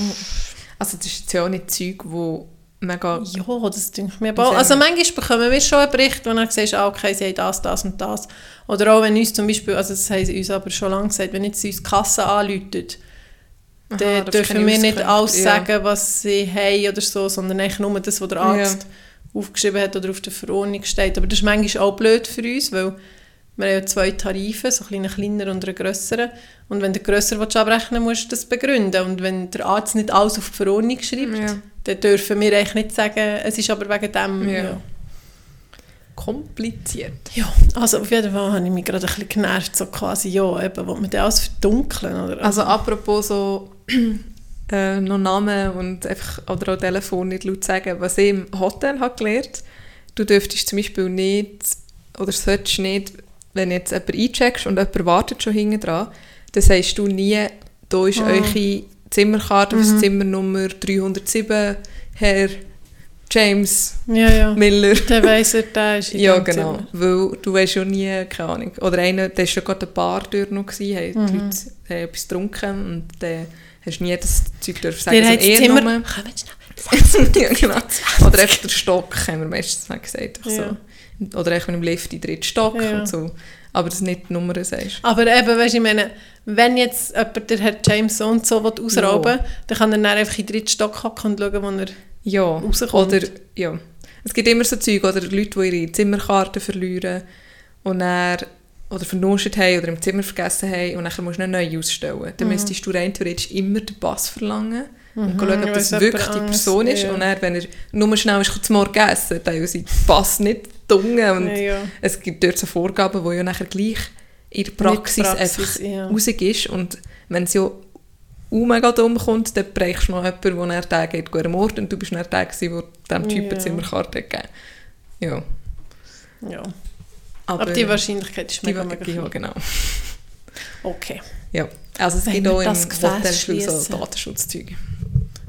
B: Also das ist ja auch nicht Zeug, wo mega...
A: das denke ich mir Also manchmal bekommen wir schon einen Bericht, wo dann siehst, ah, okay, sie haben das, das und das. Oder auch wenn uns zum Beispiel, also das haben sie uns aber schon lange gesagt, wenn jetzt uns die Kasse anläutet, dann dürfen wir nicht alles
B: ja.
A: sagen, was sie haben oder so, sondern eigentlich nur das, was der Arzt aufgeschrieben hat oder auf der Verordnung steht. Aber das ist manchmal auch blöd für uns, weil wir haben ja zwei Tarife, so einen kleinen und einen grösseren. Und wenn du grösser willst abrechnen musst du das begründen. Und wenn der Arzt nicht alles auf die Verordnung schreibt,
B: Ja.
A: Dann dürfen wir eigentlich nicht sagen, es ist aber wegen dem...
B: Ja.
A: Ja.
B: Kompliziert.
A: Ja, also auf jeden Fall habe ich mich gerade ein bisschen genervt, so quasi, ja, eben, will man das alles verdunkeln, oder?
B: Also apropos so äh, noch Namen und einfach oder auch Telefon nicht laut sagen, was ich im Hotel habe gelernt, du dürftest zum Beispiel nicht oder solltest nicht, wenn jetzt jemand eincheckst und jemand wartet schon hinten dran, dann sagst du nie, da ist
A: Ah.
B: eure Zimmerkarte auf
A: Mhm.
B: Zimmernummer 307, Herr James
A: ja, ja.
B: Miller.
A: Der weiss er, der ist in
B: Ja, genau.
A: Zimmer.
B: Weil du weißt ja nie, keine Ahnung. Oder einer, der war ja gerade ein Bar durch noch, gewesen, haben
A: Mhm.
B: die Leute haben etwas getrunken und dann hast du nie das Zeug dürfen sagen.
A: Der
B: also
A: hat das
B: eher
A: Zimmer... Kommt schnell.
B: ja, genau. Oder einfach der Stock, haben wir meistens gesagt.
A: Ja.
B: So. Oder einfach mit dem Lift in den dritten Stock und so. Aber das nicht die Nummer sagst.
A: Aber eben, weißt du, ich meine, wenn jetzt jemand der Herr James so und so ausrauben will, dann kann er dann einfach in den dritten Stock hocken und schauen, wo er...
B: Ja,
A: rauskommt.
B: oder ja. Es gibt immer so Zeug, oder Leute, die ihre Zimmerkarte verlieren und dann oder vernuscht haben oder im Zimmer vergessen haben und dann musst du eine neue ausstellen. Dann müsstest du rein theoretisch immer den Pass verlangen und schauen, ob das wirklich die Person ist.
A: ja.
B: Und dann, wenn er nur schnell ist, zum Morgen essen, dann sie den Pass nicht gedungen. Und
A: Ja, ja.
B: es gibt dort so Vorgaben, die ja nachher gleich in der Praxis,
A: Praxis,
B: einfach
A: ja.
B: rausig ist. Und wenn es ja auch mega dumm kommt, dann brauchst du noch jemanden, der Tag geht, guten Mord und du bist nach der, der diesem Typen
A: Ja.
B: Zimmerkarte gegeben Ja.
A: ja.
B: Aber,
A: Aber die Wahrscheinlichkeit ist mega, mega
B: Ja, genau.
A: Okay.
B: Ja. Also es
A: Wenn
B: gibt auch im
A: das Gefäß
B: Hotel viel so. Datenschutzzeug.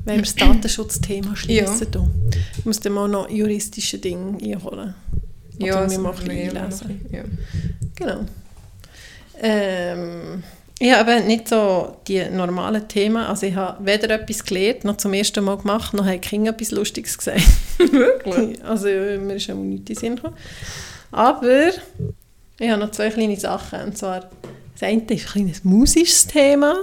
A: Wenn wir das Datenschutzthema schließen, ja. muss dann mal noch juristische Dinge einholen. Oder mir
B: das
A: mal ein
B: machen wir
A: bisschen einlesen.
B: ein bisschen,
A: Genau. Ähm, ich habe nicht so die normalen Themen. Also ich habe weder etwas gelernt, noch zum ersten Mal gemacht, noch die Kinder etwas Lustiges gesagt.
B: Ja. Wirklich?
A: Also ja, mir ist auch nichts in Sinn gekommen. Aber ich habe noch zwei kleine Sachen. Und zwar, das eine ist ein kleines musisches Thema.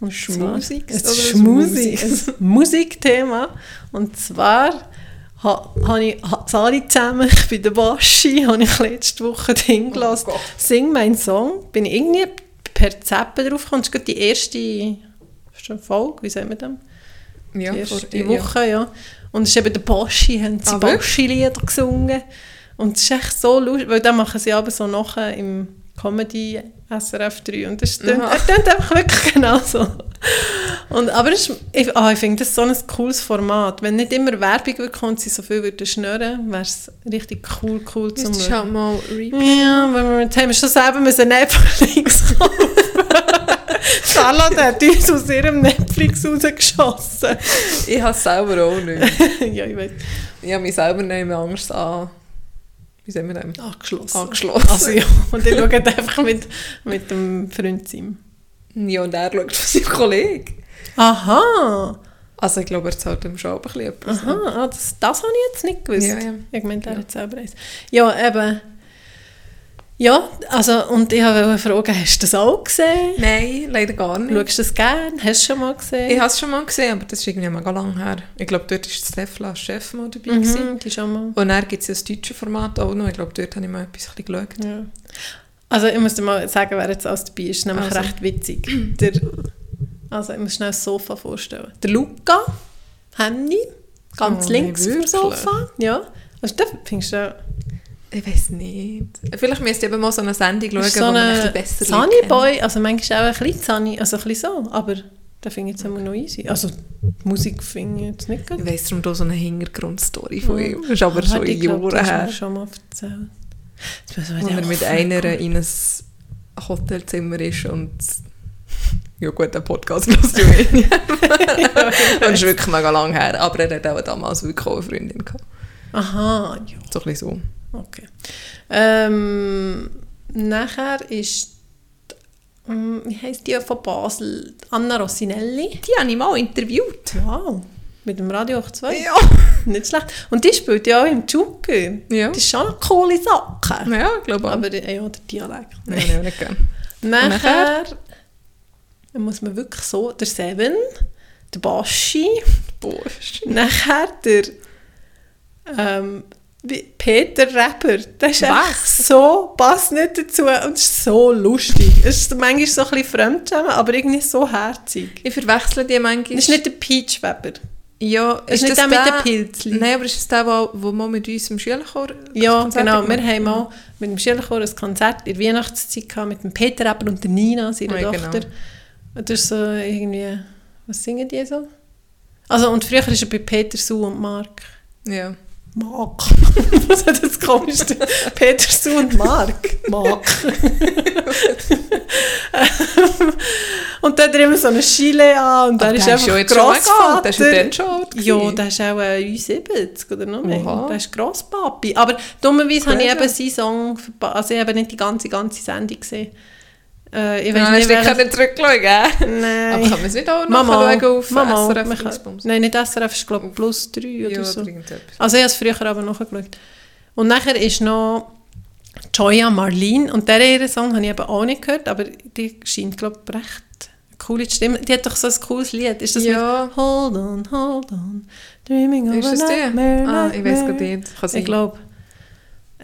A: Und zwar-
B: Schmusig
A: Ein
B: oder ein
A: Schmusig,
B: Schmusig?
A: ein Musikthema. Und zwar ha- habe ich ha- alle zusammen, ich bin der Baschi, habe ich letzte Woche hingelassen.
B: Oh Gott.
A: Sing meinen Song. Bin ich irgendwie per Zappen drauf gekommen. Das ist die erste schon Folge, wie sagen wir das?
B: Ja,
A: die erste
B: vor- ja.
A: Woche, ja. Und es ist eben der Boschi, haben sie
B: Ah?
A: Boschi-Lieder gesungen. Und es ist echt so lustig, weil dann machen sie aber so nachher im Comedy SRF 3 und das klingt, er klingt einfach wirklich genauso. Und, aber ist, ich, ah, ich finde das so ein cooles Format. Wenn nicht immer Werbung würde und sie so viel würden schnurren, wäre es richtig cool, cool zum
B: Müsstest du halt mal repeat.
A: ja, weil wir jetzt haben schon selber müssen Netflix. Charlotte hat uns aus ihrem Netflix rausgeschossen.
B: Ich habe es selber auch nicht.
A: ja, ich weiß.
B: Ich habe mich selber nicht mehr Angst an wie sagen wir das?
A: Angeschlossen.
B: Angeschlossen.
A: Also ja, und ich schaue einfach mit, mit dem Freund Sim.
B: Ja, und er schaut von seinem Kollegen.
A: Aha!
B: Also ich glaube, er zahlt ihm schon ein bisschen etwas.
A: Aha, ah, das, das habe ich jetzt nicht gewusst.
B: Ja, ja.
A: Ich meine, der
B: Ja.
A: hat selber eins. Ja, eben. Ja, also, und ich wollte fragen, hast du das auch gesehen?
B: Nein, leider gar nicht.
A: Schaust du das gerne? Hast du es schon mal gesehen?
B: Ich habe es schon mal gesehen, aber das ist irgendwie mega lang her. Ich glaube, dort war Stefla Chef mal dabei. gewesen.
A: mhm, die schon mal.
B: Und dann gibt es ja das deutsche Format auch noch. Ich glaube, dort habe ich mal etwas ein bisschen geschaut.
A: Ja. Also ich muss dir mal sagen, wer jetzt alles dabei ist. Nämlich
B: Also.
A: recht witzig. Der, also ich muss schnell das Sofa vorstellen. Der Luca, Henny, ganz
B: Oh,
A: links
B: wirklich?
A: Sofa. Ja. Also das findest du
B: Ich weiß nicht. Vielleicht müsst ihr eben mal so eine Sendung schauen,
A: Das ist
B: wo
A: so
B: man ein bisschen besser
A: Sunny Boy, also manchmal auch ein bisschen Sunny, also ein bisschen so, aber den finde ich jetzt immer noch easy. Also die Musik finde ich jetzt nicht gut.
B: Ich weiss darum da so eine Hintergrundstory von ihm. Das ist aber schon
A: ich glaub,
B: Jahre
A: das
B: her.
A: mir schon mal erzählt. Den
B: er mit einer in ein Hotelzimmer ist und ja gut, der Podcast lässt du ihn. und das ist wirklich mega lang her. Aber er hat auch damals wirklich auch eine Freundin gehabt.
A: Aha, ja,
B: So ein bisschen
A: okay. Ähm, nachher ist, ähm, wie heisst die von Basel? Anna Rossinelli.
B: Die habe ich mal interviewt.
A: Wow, mit dem Radio 2.
B: Ja.
A: Nicht schlecht. Und die spielt ja auch im Joker.
B: Ja.
A: Das ist schon eine coole Sache.
B: Ja, ich glaube auch.
A: Aber ja, der Dialekt.
B: Nein, ich auch nicht gerne.
A: Nachher dann muss man wirklich so, der Seven, der Baschi,
B: Bosch.
A: nachher der ähm, Peter Rapper, der ist echt so, passt nicht dazu und ist so lustig. Es ist manchmal so ein bisschen fremdschämen, aber irgendwie so herzig.
B: Ich verwechsle die manchmal.
A: Das ist nicht der Peach Weber.
B: Ja,
A: ist nicht der mit den Pilzli.
B: Nein, aber ist es der, der, der mal mit uns im Schülerchor das
A: Ja,
B: Konzert
A: genau. Wir haben mal mit dem Schülerchor ein Konzert in der Weihnachtszeit gehabt, mit dem Peter Rapper und der Nina, seiner
B: Ja, genau.
A: Tochter. Und das ist so irgendwie... Was singen die so? Also, und früher ist er bei Peter, Sue und Mark.
B: Ja.
A: Mark. Was hat das komischste? Peter, Sue und Mark. Mark. und dann hat er immer so eine Chile an und er ist einfach
B: schon.
A: Grossvater.
B: Der ist ja dann schon alt
A: Ja, der ist auch äh, 70 oder noch mehr.
B: Oha.
A: Der ist Grosspapi. Aber dummerweise habe ich eben seinen Song. Also ich habe nicht die ganze, ganze Sendung gesehen. Äh, ich weiß
B: hast
A: nicht,
B: nicht zurückschauen, gell?
A: Nein.
B: Aber kann man es nicht auch noch
A: Mama,
B: schauen auf
A: Mama,
B: SRF
A: kann-? Nein, nicht SRF, ist glaube plus 3 oder
B: Ja,
A: so. Also ich habe es früher aber nachgeschaut. Und nachher ist noch Joya Marlene und der Song habe ich eben auch nicht gehört, aber die scheint glaube ich recht coole Stimme. Die hat doch so ein cooles Lied. Ist das
B: Ja.
A: mit Hold on, hold on, dreaming of
B: Ist
A: a
B: das die?
A: nightmare,
B: Ah, ich weiß gerade nicht. Kann.
A: Ich glaube.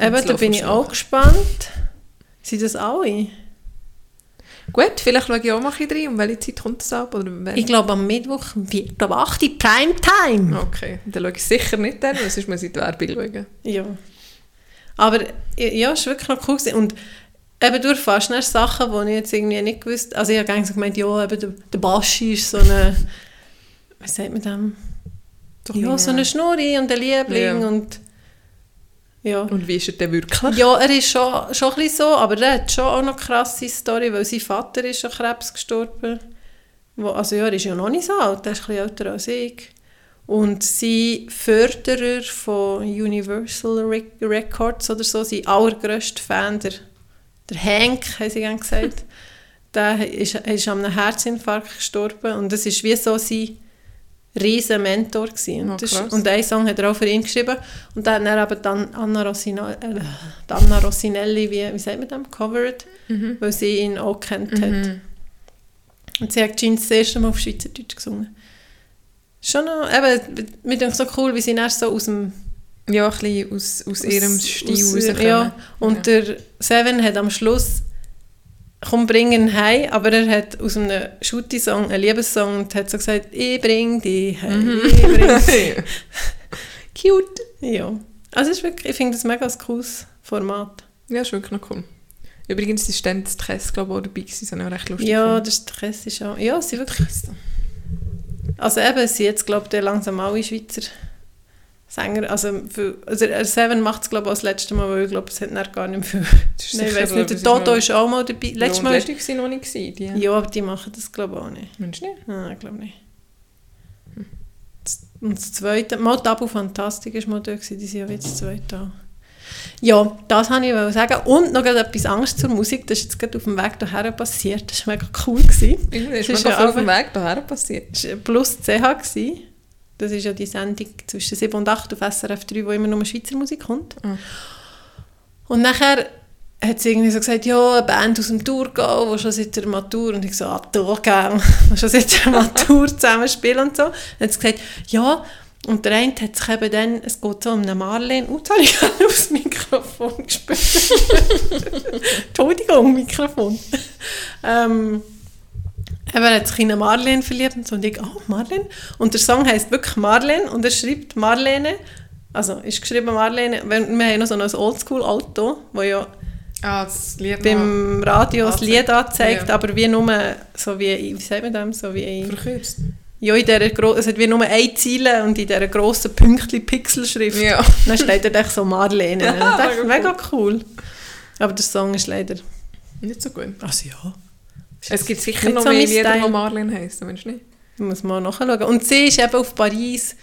A: Eben, da bin ich auch gespannt. Sind das alle?
B: Gut, vielleicht schaue ich auch mal ein rein. Um welche Zeit kommt das ab? Oder?
A: Ich glaube am Mittwoch wird ab 8 Uhr Primetime.
B: Okay, dann schaue ich sicher nicht dann, weil sonst muss ich die Werbung schauen.
A: Ja. Aber ja, es war wirklich noch cool. Gewesen. Und eben durch fast Sachen, die ich jetzt irgendwie nicht gewusst Also ich habe eigentlich so gemeint, ja, eben der, der Baschi ist so eine, wie sagt man dem?
B: Doch
A: ja, so eine Schnurri und ein Liebling
B: Ja.
A: und ja.
B: Und wie ist er denn wirklich?
A: Ja, er ist schon, schon ein bisschen so, aber er hat schon auch noch eine krasse Story, weil sein Vater ist an Krebs gestorben. Also ja, er ist ja noch nicht so alt, er ist ein bisschen älter als ich. Und sein Förderer von Universal Rec Records oder so, sein allergrösster Fan, der, der Hank, haben sie gerne gesagt, der ist, ist an einem Herzinfarkt gestorben und das ist wie so sein riesen Mentor gewesen. Und,
B: krass.
A: und einen Song hat er auch für ihn geschrieben und dann hat er aber dann Anna, Rossina, äh, Anna Rossinelli, wie, wie sagt man das, covered,
B: Mhm.
A: weil sie ihn auch kennt hat.
B: Mhm.
A: Und sie hat Jeans das erste Mal auf Schweizerdeutsch gesungen. Schon noch, eben, mir denkt so cool, wie sie dann so aus dem
B: Ja, ein bisschen aus, aus, ihrem Stil
A: aus-
B: rauskommen.
A: Ja, und der Seven hat am Schluss «Komm, bring ihn heim», aber er hat aus einem Schutti-Song einen Liebessong und hat so gesagt «Ich bring dich heim,
B: Mhm.
A: ich bring dich
B: Cute.
A: Ja, also ist wirklich, ich finde das mega ein cooles Format.
B: Ja, ist wirklich noch cool. Übrigens ist dann das Test, glaube ich, auch dabei gewesen. Das habe ich auch recht lustig
A: Ja,
B: gefunden.
A: das ist stressig auch. Ja, sie wirklich... Also eben, sie jetzt, glaube ich, langsam alle Schweizer Sänger, also, für, also Seven macht es, glaube ich, auch das letzte Mal, weil ich glaube, es hat dann gar nicht mehr viel... Nein, ich weiß nicht, der Toto ist auch mal dabei. Letztes Mal...
B: Letztes Mal noch nicht gewesen, die.
A: ja, aber die machen das, glaube ich, auch nicht.
B: Mensch nicht.
A: Nein, ich glaube nicht. Das- Und das zweite, mal Tabu Fantastik ist mal da gewesen, die sind ja jetzt das zweite da. Ja, das wollte ich sagen. Und noch etwas Angst zur Musik, das ist jetzt gerade auf dem Weg hierher passiert. Das war mega cool. Gewesen. Es
B: mir
A: ist
B: ja auf dem Weg hierher passiert.
A: Das war plus CH. Gewesen. Das ist ja die Sendung zwischen 7 und 8 auf SRF 3, wo immer nur Schweizer Musik kommt.
B: Mhm.
A: Und nachher hat sie irgendwie so gesagt, ja, eine Band aus dem Thurgau, die schon seit der Matur, und ich so, ah, Thurgau, schon seit der Matur zusammen spielen und so. Dann hat sie gesagt, ja, und der eine hat sich eben dann, es geht so um eine Marlene, und habe ich aufs Mikrofon gespielt. Entschuldigung, Mikrofon. ähm, er hat sich in Marlene verliebt und ich, oh, Marlene. Und der Song heisst wirklich Marlene und er schreibt Marlene, also ist geschrieben Marlene, wenn- wir haben noch so ein Oldschool-Auto, wo ja
B: Ah, das Lied
A: beim Radio das. Lied anzeigt,
B: Ja.
A: aber wie nur, so wie, wie sagt man das, so wie,
B: verkürzt.
A: ja, in dieser, gro- es hat wie nur eine Ziele und in dieser grossen Pünktchen Pixelschrift.
B: Ja.
A: Dann steht da echt so Marlene.
B: Ja,
A: ich dachte,
B: mega
A: mega cool. Aber der Song ist leider,
B: Nicht so gut.
A: also ja,
B: Es gibt sicher noch
A: so
B: mehr Lieder, die. Marlene heissen, meinst du nicht?
A: muss man nachschauen. Und sie ist eben auf Paris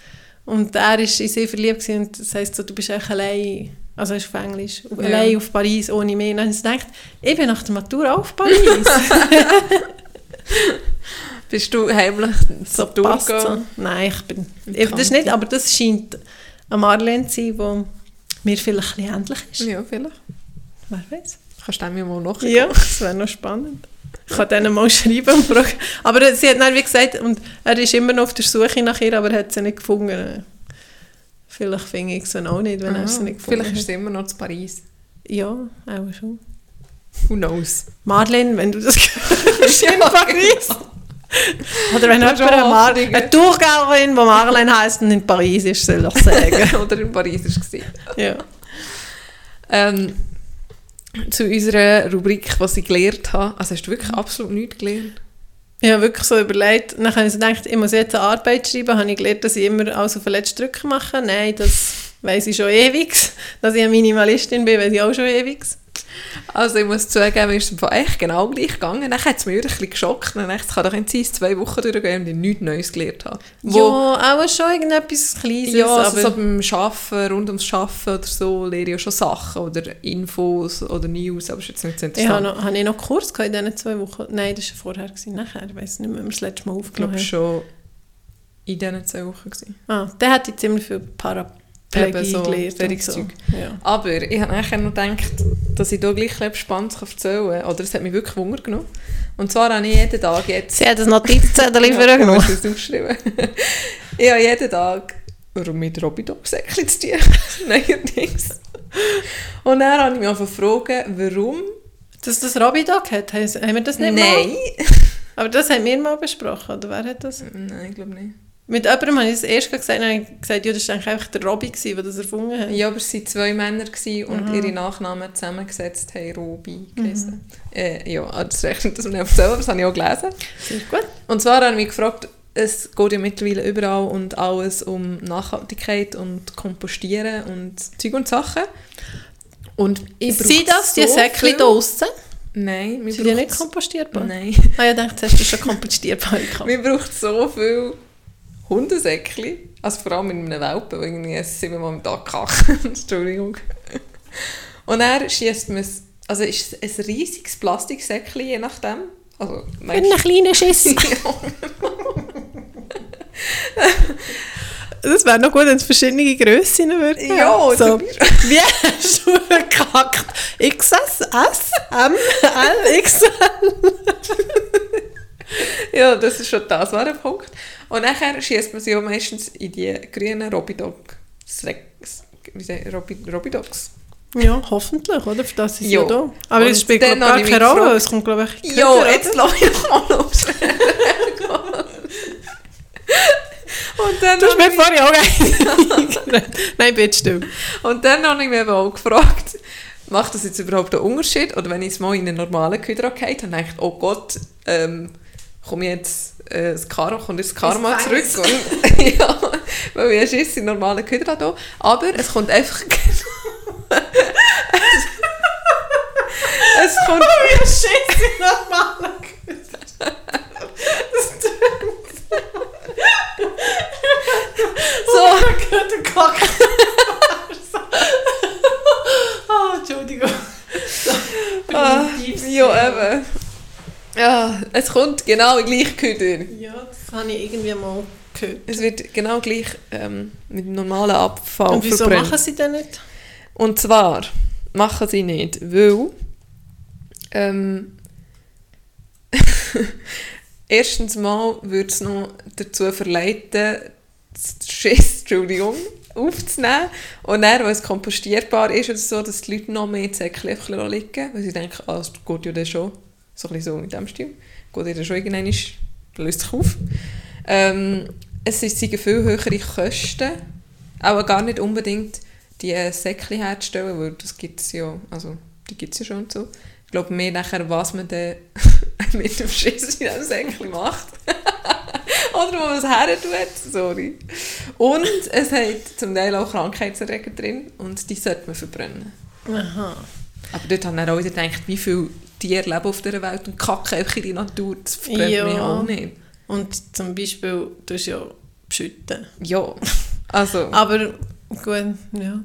A: und er ist in sie verliebt gewesen und das heisst so, du bist echt allein, also ist auf Englisch,
B: Ja.
A: allein auf Paris ohne mich. Und dann habe ich gedacht, ich bin nach der Matur auch auf Paris.
B: Bist du heimlich
A: so
B: durchgegangen?
A: so. Nein, ich bin, ich, das nicht, aber das scheint eine Marlene zu sein, die mir vielleicht ein ähnlich ist.
B: Ja, vielleicht.
A: Wer weiß.
B: Kannst du mir mal nachschauen?
A: Ja, das wäre noch spannend. Ich kann denen mal schreiben und fragen. Aber sie hat dann wie gesagt, und er ist immer noch auf der Suche nach ihr, aber er hat sie nicht gefunden. Vielleicht finde ich sie auch nicht, wenn er sie nicht gefunden
B: Vielleicht ist sie immer noch zu Paris.
A: Ja, auch schon.
B: Who knows?
A: Madeleine, wenn du das hörst, in Paris. Oder wenn jemand
B: ist
A: eine, Mar eine Thurgauerin, die Marlene heisst und in Paris ist, soll ich sagen.
B: Oder in Paris war es.
A: ja.
B: Ähm, zu unserer Rubrik, was ich gelernt habe. Also hast du wirklich absolut nichts gelernt?
A: Ich habe wirklich so überlegt, dann habe ich so gedacht, ich muss jetzt eine Arbeit schreiben, habe ich gelernt, dass ich immer alles auf den letzten Drücker mache. Nein, das weiss ich schon ewig. Dass ich eine Minimalistin bin, weiss ich auch schon ewig.
B: Also ich muss zugeben, mir ist es echt genau gleich gegangen. Dann hat es mich ein bisschen geschockt. Dann dachte ich, es kann doch dass zwei Wochen durchgehen und ich nichts Neues gelernt habe.
A: ja, auch schon irgendetwas Kleines,
B: Ja, also
A: aber
B: so beim Arbeiten, rund ums Arbeiten oder so, lehre ich ja schon Sachen oder Infos oder News, aber es ist jetzt nicht so
A: ich habe,
B: interessant.
A: noch, habe ich noch Kurs in diesen zwei Wochen? Nein, das war vorher, gewesen, nachher. Ich weiss nicht mehr, wenn wir das letzte Mal
B: Ich glaube
A: aufgenommen haben.
B: schon in diesen zwei Wochen. Gewesen.
A: Ah, der hat jetzt ziemlich viel Paraplegie
B: Eben so,
A: und so.
B: Zeug.
A: Ja.
B: Aber ich habe nachher noch gedacht, dass ich da gleich etwas Spannendes erzählen kann. Oder es hat mich wirklich Wunder genommen. Und zwar habe ich jeden Tag jetzt...
A: Sie hat ein Notizzettel
B: Ja,
A: für
B: du
A: genommen.
B: hast es aufgeschrieben. ich habe jeden Tag mit Robidop-Säckchen zu tun. Neuerdings. Und dann habe ich mich einfach gefragt, warum...
A: Dass das Robidog hat, haben wir das nicht mal?
B: Nein.
A: Aber das haben wir mal besprochen, oder wer hat das?
B: Nein, ich glaube nicht.
A: Mit jemandem habe ich das erst gesagt, dann habe ich gesagt, ja, das war eigentlich einfach der Robby, der das erfunden hat.
B: Ja, aber es waren zwei Männer und
A: Mhm.
B: ihre Nachnamen zusammengesetzt haben Robi geheißen. Äh, ja, also das rechnet das mir nicht aber das habe ich auch gelesen.
A: Sehr gut.
B: Und zwar habe ich mich gefragt, es geht ja mittlerweile überall und alles um Nachhaltigkeit und Kompostieren und Zeug und Sachen. Und ich
A: Sind das die
B: so
A: Säckchen
B: viel-
A: da draussen?
B: Nein, wir
A: Sind die nicht kompostierbar?
B: Nein.
A: Ah ich dachte, hast du schon kompostierbar.
B: Wir brauchen so viel Hundesäckchen. Also vor allem in einem Welpen, der irgendwie siebenmal am Tag kackt. Entschuldigung. Und er schießt man es, also ist es ein riesiges Plastiksäckchen, je nachdem. Also,
A: Mit einem kleinen Schiss. Das wäre noch gut, wenn es verschiedene Grössen würden.
B: Ja,
A: so. Wie hast du gekackt? XS, S, M, L, XL.
B: Ja, das ist schon das, war der Punkt. Und nachher schießt man sie auch meistens in die grünen Robidog. Wie sagt Robi, Robidogs?
A: Ja, hoffentlich, oder? Für das ist ja
B: Ja.
A: da. Aber es spielt glaub,
B: habe
A: gar
B: ich
A: keine Rolle. Es kommt, glaube ich,
B: Ja, jetzt lass doch mal los. Und dann
A: Du hast
B: habe
A: mir vorhin auch Nein, bitte still.
B: Und dann habe ich mich eben auch gefragt, macht das jetzt überhaupt einen Unterschied? Oder wenn ich es mal in einen normalen Kühldrang gehe, dann denke ich, oh Gott, ähm, komme jetzt äh, das, Karo, kommt jetzt das Karma zurück. Und, ja, weil wir Schiss in normalen Köder da. Aber es kommt einfach. Genau- es, es
A: kommt. wir Schiss in normalen Köder.
B: Das so.
A: oh, Entschuldigung.
B: Ah, ja, eben. Ja, es kommt genau gleich Köder.
A: Ja, das habe ich irgendwie mal gehört.
B: Es wird genau gleich ähm, mit dem normalen Abfall
A: Und wieso
B: verbrannt.
A: machen sie das nicht?
B: Und zwar machen sie nicht, weil ähm, erstens mal würde es noch dazu verleiten, das Schiss, Entschuldigung, aufzunehmen. Und dann, weil es kompostierbar ist oder so, dass die Leute noch mehr Säckchen liegen weil sie denken, ah, es geht ja dann schon. So ein bisschen so in dem Stil. Ja dann schon irgendwann, ist- löst sich auf. Ähm, es sind viel höhere Kosten, aber gar nicht unbedingt die äh, Säckchen herzustellen, weil das gibt es ja, also die gibt es ja schon und so. Ich glaube mehr nachher, was man dann mit dem Schiss in diesem Säckchen macht. Oder wo man es her tut, sorry. Und es hat zum Teil auch Krankheitserreger drin und die sollte man verbrennen.
A: Aha.
B: Aber dort haben wir auch wieder gedacht, wie viele Tiere leben auf dieser Welt und kacken einfach in die Natur, das verbrennt
A: Ja.
B: ja auch nicht.
A: Und zum Beispiel, du ja beschütten.
B: Ja, also...
A: Aber gut, ja.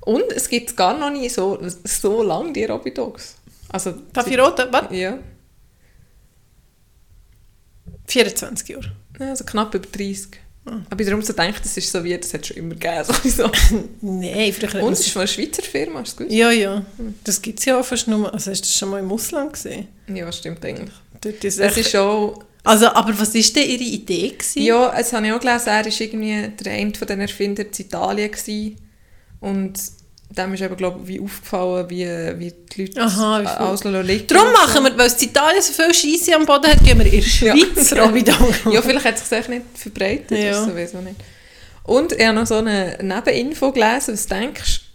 B: Und es gibt gar noch nicht so, so lange, die Robidogs. Also,
A: Papyrote, was?
B: ja,
A: 24 Jahre.
B: ja, also knapp über 30.
A: Ah.
B: Aber darum so denkt, das ist so wie, das hat es schon immer gegeben. Sowieso.
A: Nein, man
B: Und es ist von einer Schweizer Firma, hast du gewusst?
A: Ja, ja. Das gibt es ja auch fast nur. Also hast du das schon mal im Ausland gesehen?
B: Ja, stimmt eigentlich.
A: Dort ist
B: Es ist schon,
A: also, aber was war denn Ihre Idee? Gewesen?
B: ja, das habe ich auch gelesen, er war irgendwie der eine von den Erfindern in Italien gewesen. und dem ist eben, glaube wie aufgefallen, wie, wie die Leute
A: Aha, viel-
B: alles liegen
A: Darum machen wir, weil es in Italien so viel Scheisse am Boden hat, gehen wir in der
B: Ja.
A: Schweiz Robidong.
B: Ja, vielleicht hat es sich nicht verbreitet,
A: Ja.
B: das sowieso nicht. Und ich habe noch so eine Nebeninfo gelesen, was denkst du?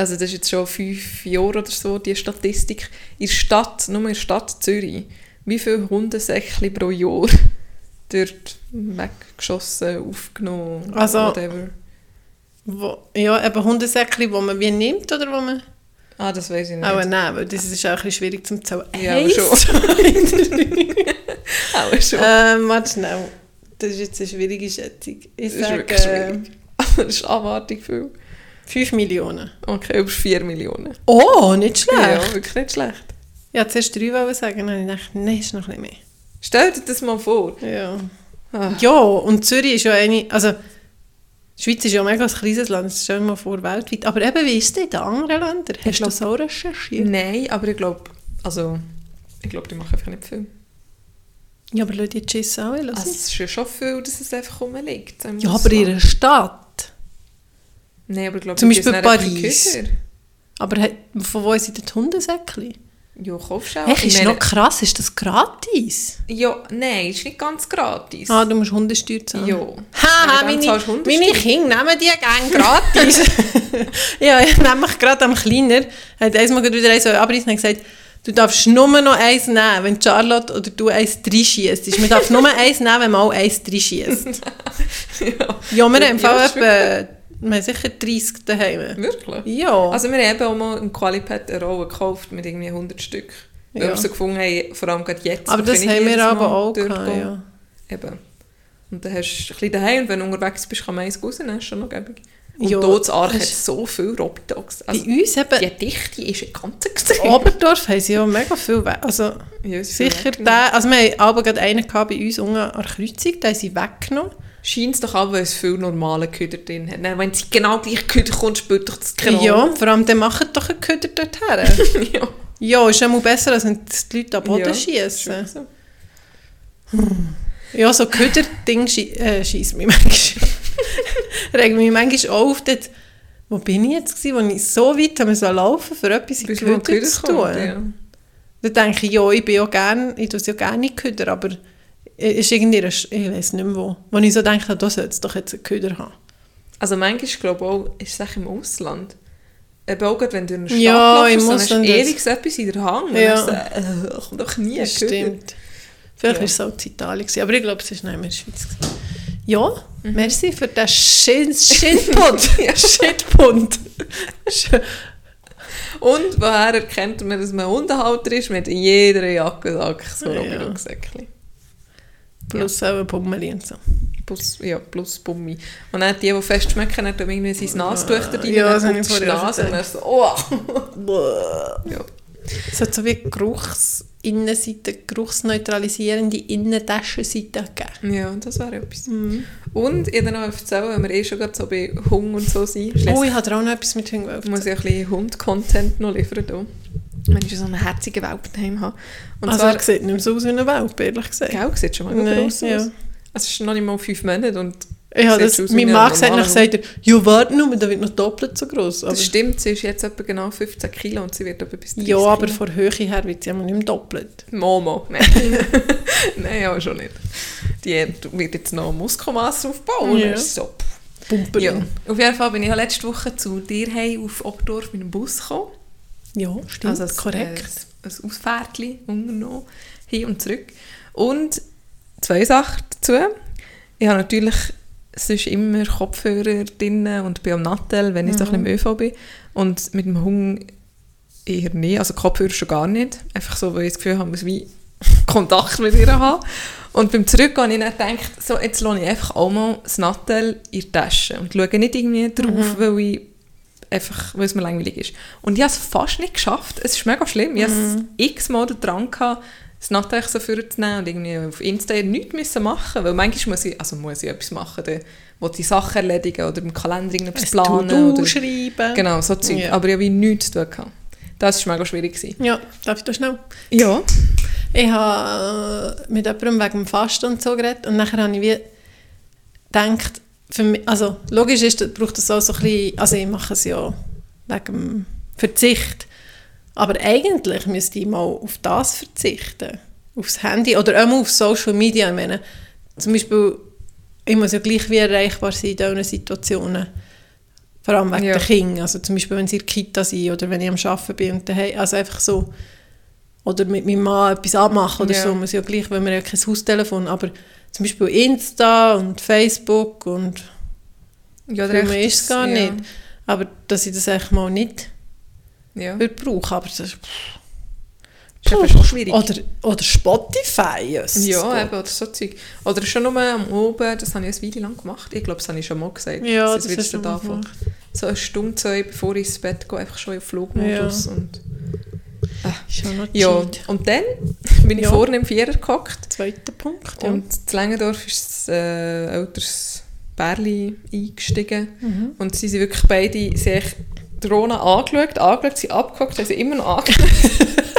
B: Also das ist jetzt schon fünf Jahre oder so, die Statistik. In der Stadt, nur in der Stadt Zürich, wie viele Hundesäckchen pro Jahr dort weggeschossen, aufgenommen,
A: Also-
B: whatever.
A: Wo, ja, eben Hundesäckchen, die man wie nimmt oder wo man...
B: Ah, das weiß ich nicht.
A: Auch nein, weil das ist auch ein bisschen schwierig zum zählen.
B: Ja, aber schon. Auch schon.
A: ähm, warte schnell. Das ist jetzt eine schwierige Schätzung. Ich
B: Das ist
A: sage
B: wirklich
A: äh,
B: schwierig. das ist abartig viel.
A: 5 Millionen.
B: Okay, über 4 Millionen.
A: Oh, nicht schlecht.
B: Ja, wirklich nicht schlecht.
A: ja zuerst 3 wollen sagen, dann habe ich nein, ist noch ein bisschen mehr.
B: Stell dir das mal vor.
A: Ja.
B: Ah.
A: ja, und Zürich ist ja eine, also die Schweiz ist ja ein mega kleines Land, das stellen wir mal vor, weltweit. Aber eben, wie ist es in den anderen Ländern? Hast du
B: glaub-
A: das auch recherchiert?
B: Nein, aber ich glaube, also, ich glaube, die machen einfach nicht viel.
A: Ja, aber Leute, die Schiss auch, lass
B: Also,
A: es.
B: ist ja schon viel, dass es einfach rumliegt. im
A: Ja, aber in einer Stadt.
B: Nein, aber ich glaube,
A: Zum Beispiel Paris. Aber von wo sind die Hundesäckchen?
B: Ja, kaufst du auch. Ich
A: ist
B: meine-
A: noch krass, ist das gratis?
B: Ja, nein, ist nicht ganz gratis.
A: Ah, du musst Hundesteuer zahlen.
B: Ja.
A: Haha, meine, meine Kinder nehmen die gerne gratis. ja, ich habe nämlich gerade am Kleiner, hat einmal wieder eins abreißen und gesagt, du darfst nur noch eins nehmen, wenn Charlotte oder du eins reinschießt. Man darf nur eins nehmen, wenn man auch eins reinschießt.
B: ja.
A: Ja, wir haben
B: Ja,
A: etwa, wir haben sicher 30 daheim.
B: Wirklich?
A: Ja.
B: Also wir haben eben auch mal einen Qualipad eine Rolle gekauft mit irgendwie 100 Stück. Weil
A: Ja.
B: wir so gefunden haben, vor allem gerade jetzt.
A: aber das haben wir aber auch gehabt, ja.
B: Eben. Und dann hast du ein bisschen daheim und wenn du unterwegs bist, kann man eins rausnehmen, ist schon noch gäbig. Und
A: Ja,
B: dort in Arch hat so viele Robidogs. Also,
A: Bei uns eben,
B: die Dichte ist ein ganz
A: in
B: extrem.
A: Oberdorf haben sie ja mega viel, we- also
B: Ja,
A: sicher
B: weggenommen.
A: der, also wir haben aber gerade einen gehabt bei uns unten an der Kreuzung, den haben sie weggenommen.
B: Scheint es doch auch, weil es viele normale Köder drin hat. Wenn sie genau gleich Köder kommt, spielt doch das keine
A: Ja, vor allem, dann machen doch einen Köder dort her.
B: ja.
A: ja, ist immer besser, als wenn die Leute am Boden
B: Ja,
A: schießen. Ja, so Köder-Ding schie äh, schießt mich manchmal. Regt mich manchmal auf, dort, wo bin ich jetzt gewesen, wo ich so weit haben so laufen für etwas in Köder zu tun.
B: kommt, ja.
A: Dann denke ich, ja, ich bin ja gerne, ich tue es ja gerne in Köder, aber ist irgendwie, ich weiß nicht mehr wo, wo ich so denke, da sollte es doch jetzt einen Köder haben.
B: Also manchmal glaube ich auch, ist es auch im Ausland. Eben auch wenn du in einer Stadt
A: Ja,
B: läufst, dann hast du ewig etwas in der Hand.
A: Ja.
B: Ja. Dann äh, kommt doch nie ein Köder.
A: stimmt. Vielleicht
B: Ja.
A: war es auch in Italien, aber ich glaube, es war nicht mehr in der Schweiz. Ja,
B: Mhm.
A: merci für den. Shitpund. Sch-
B: Und woher erkennt man, dass man Hundehalter ist? Mit jeder Jackensack so
A: Ja.
B: Robin-Säckchen.
A: Plus auch ein Pummeli und so.
B: Plus, ja, plus Bummi. Und dann die, die fest schmecken, dann tun irgendwie sein Nastuch da rein,
A: Ja,
B: dann
A: das habe
B: kommt
A: ich
B: die Nase und dann so, oh. ja.
A: Es hat so wie Geruchsinnenseite, geruchsneutralisierende Innentaschenseite gegeben.
B: Ja, das wäre etwas. Und ich habe noch erzählen, wenn wir eh schon gerade so bei Hung und so sind,
A: Oh, ich habe auch noch etwas mit
B: Ich muss ja ein bisschen Hund-Content noch liefern hier. Wenn ich schon so einen herzigen Welpen daheim habe. Und
A: Also
B: zwar,
A: er sieht nicht mehr so aus wie ein Welpe, ehrlich gesagt.
B: Gell, sieht schon mal
A: Nein,
B: gross aus.
A: ja.
B: Also es ist noch nicht mal fünf Monate und Sieht
A: das,
B: aus
A: mein
B: ein
A: Mann gesagt, dann
B: normaler
A: sagt er, ja warte nur, der wird noch doppelt so gross. Aber,
B: das stimmt, sie ist jetzt etwa genau 15 Kilo und sie wird etwa bis 30
A: ja, aber
B: Kilo.
A: von Höhe her wird sie immer nicht mehr doppelt.
B: Momo, nein. nein, aber schon nicht. Die wird jetzt noch Muskelmasse aufbauen.
A: Ja.
B: Ja. So.
A: Pumperin.
B: Ja. Auf jeden Fall bin ich ja letzte Woche zu dir heim auf Obdorf mit dem Bus gekommen.
A: Ja, stimmt,
B: Also ein,
A: korrekt.
B: Äh, ein Ausfährtchen unternommen, hin und zurück. Und zwei Sachen dazu. Ich habe natürlich sonst immer Kopfhörer drin und bin am Nattel, wenn ich so ein bisschen im ÖV bin. Und mit dem Hund eher nie, also Kopfhörer schon gar nicht. Einfach so, weil ich das Gefühl habe, muss wie Kontakt mit ihr haben. Und beim Zurückgehen habe ich dann gedacht, so, jetzt lasse ich einfach auch mal das Nattel in die Tasche und schaue nicht irgendwie drauf, weil ich einfach, weil es mir langweilig ist. Und ich habe es fast nicht geschafft. Es ist mega schlimm. Ich hatte es x-mal dran gehabt, das Nattel so vorzunehmen und irgendwie auf Insta nichts müssen machen weil manchmal muss ich, also muss ich etwas machen, dann will ich Sachen erledigen oder im Kalender irgendetwas planen. Oder,
A: schreiben.
B: genau, so Zeug.
A: Ja.
B: Aber ich habe nichts zu tun. gehabt. Das war mega schwierig. Gewesen.
A: Ja, darf ich da schnell?
B: Ja.
A: Ich habe äh, mit jemandem wegen dem Fasten und so geredet und nachher habe ich wie gedacht, für mich, also logisch ist, braucht es auch so ein bisschen, also ich mache es ja wegen dem Verzicht, aber eigentlich müsste ich mal auf das verzichten, aufs Handy oder auch mal auf Social Media. Ich meine, zum Beispiel, ich muss ja gleich wie erreichbar sein in diesen Situationen. Vor allem wegen
B: Ja.
A: der Kinder. Also zum Beispiel, wenn sie in der Kita sind oder wenn ich am Arbeiten bin und daheim, also einfach so oder mit meinem Mann etwas abmachen oder
B: Ja.
A: so, muss ja gleich, wenn wir ja kein Haustelefon, aber zum Beispiel Insta und Facebook und
B: ja
A: für mich ist es gar
B: ja.
A: nicht. Aber dass ich das echt mal nicht
B: Ja.
A: würde brauchen, aber das ist,
B: ist eben schon schwierig.
A: Oder, oder Spotify, Jesus
B: ja, eben, oder so Zeug. Oder schon nur am Oben, das habe ich ein Video lang gemacht. Ich glaube, das habe ich schon mal gesagt.
A: Ja, das du
B: dann
A: mal
B: davon. So eine Stunde, zwei, bevor ich ins Bett gehe, einfach schon in Flugmodus.
A: Ja.
B: Und,
A: Ist schon
B: ja.
A: cheat.
B: und dann bin ich
A: Ja.
B: vorne im Vierer gehockt.
A: Zweiter Punkt, ja.
B: Und in Längendorf ist ein äh, älteres Bärli eingestiegen.
A: Mhm.
B: Und sie sind wirklich beide sich die Rona angeschaut, angeschaut, sie abgehockt, haben sie immer noch angeschaut.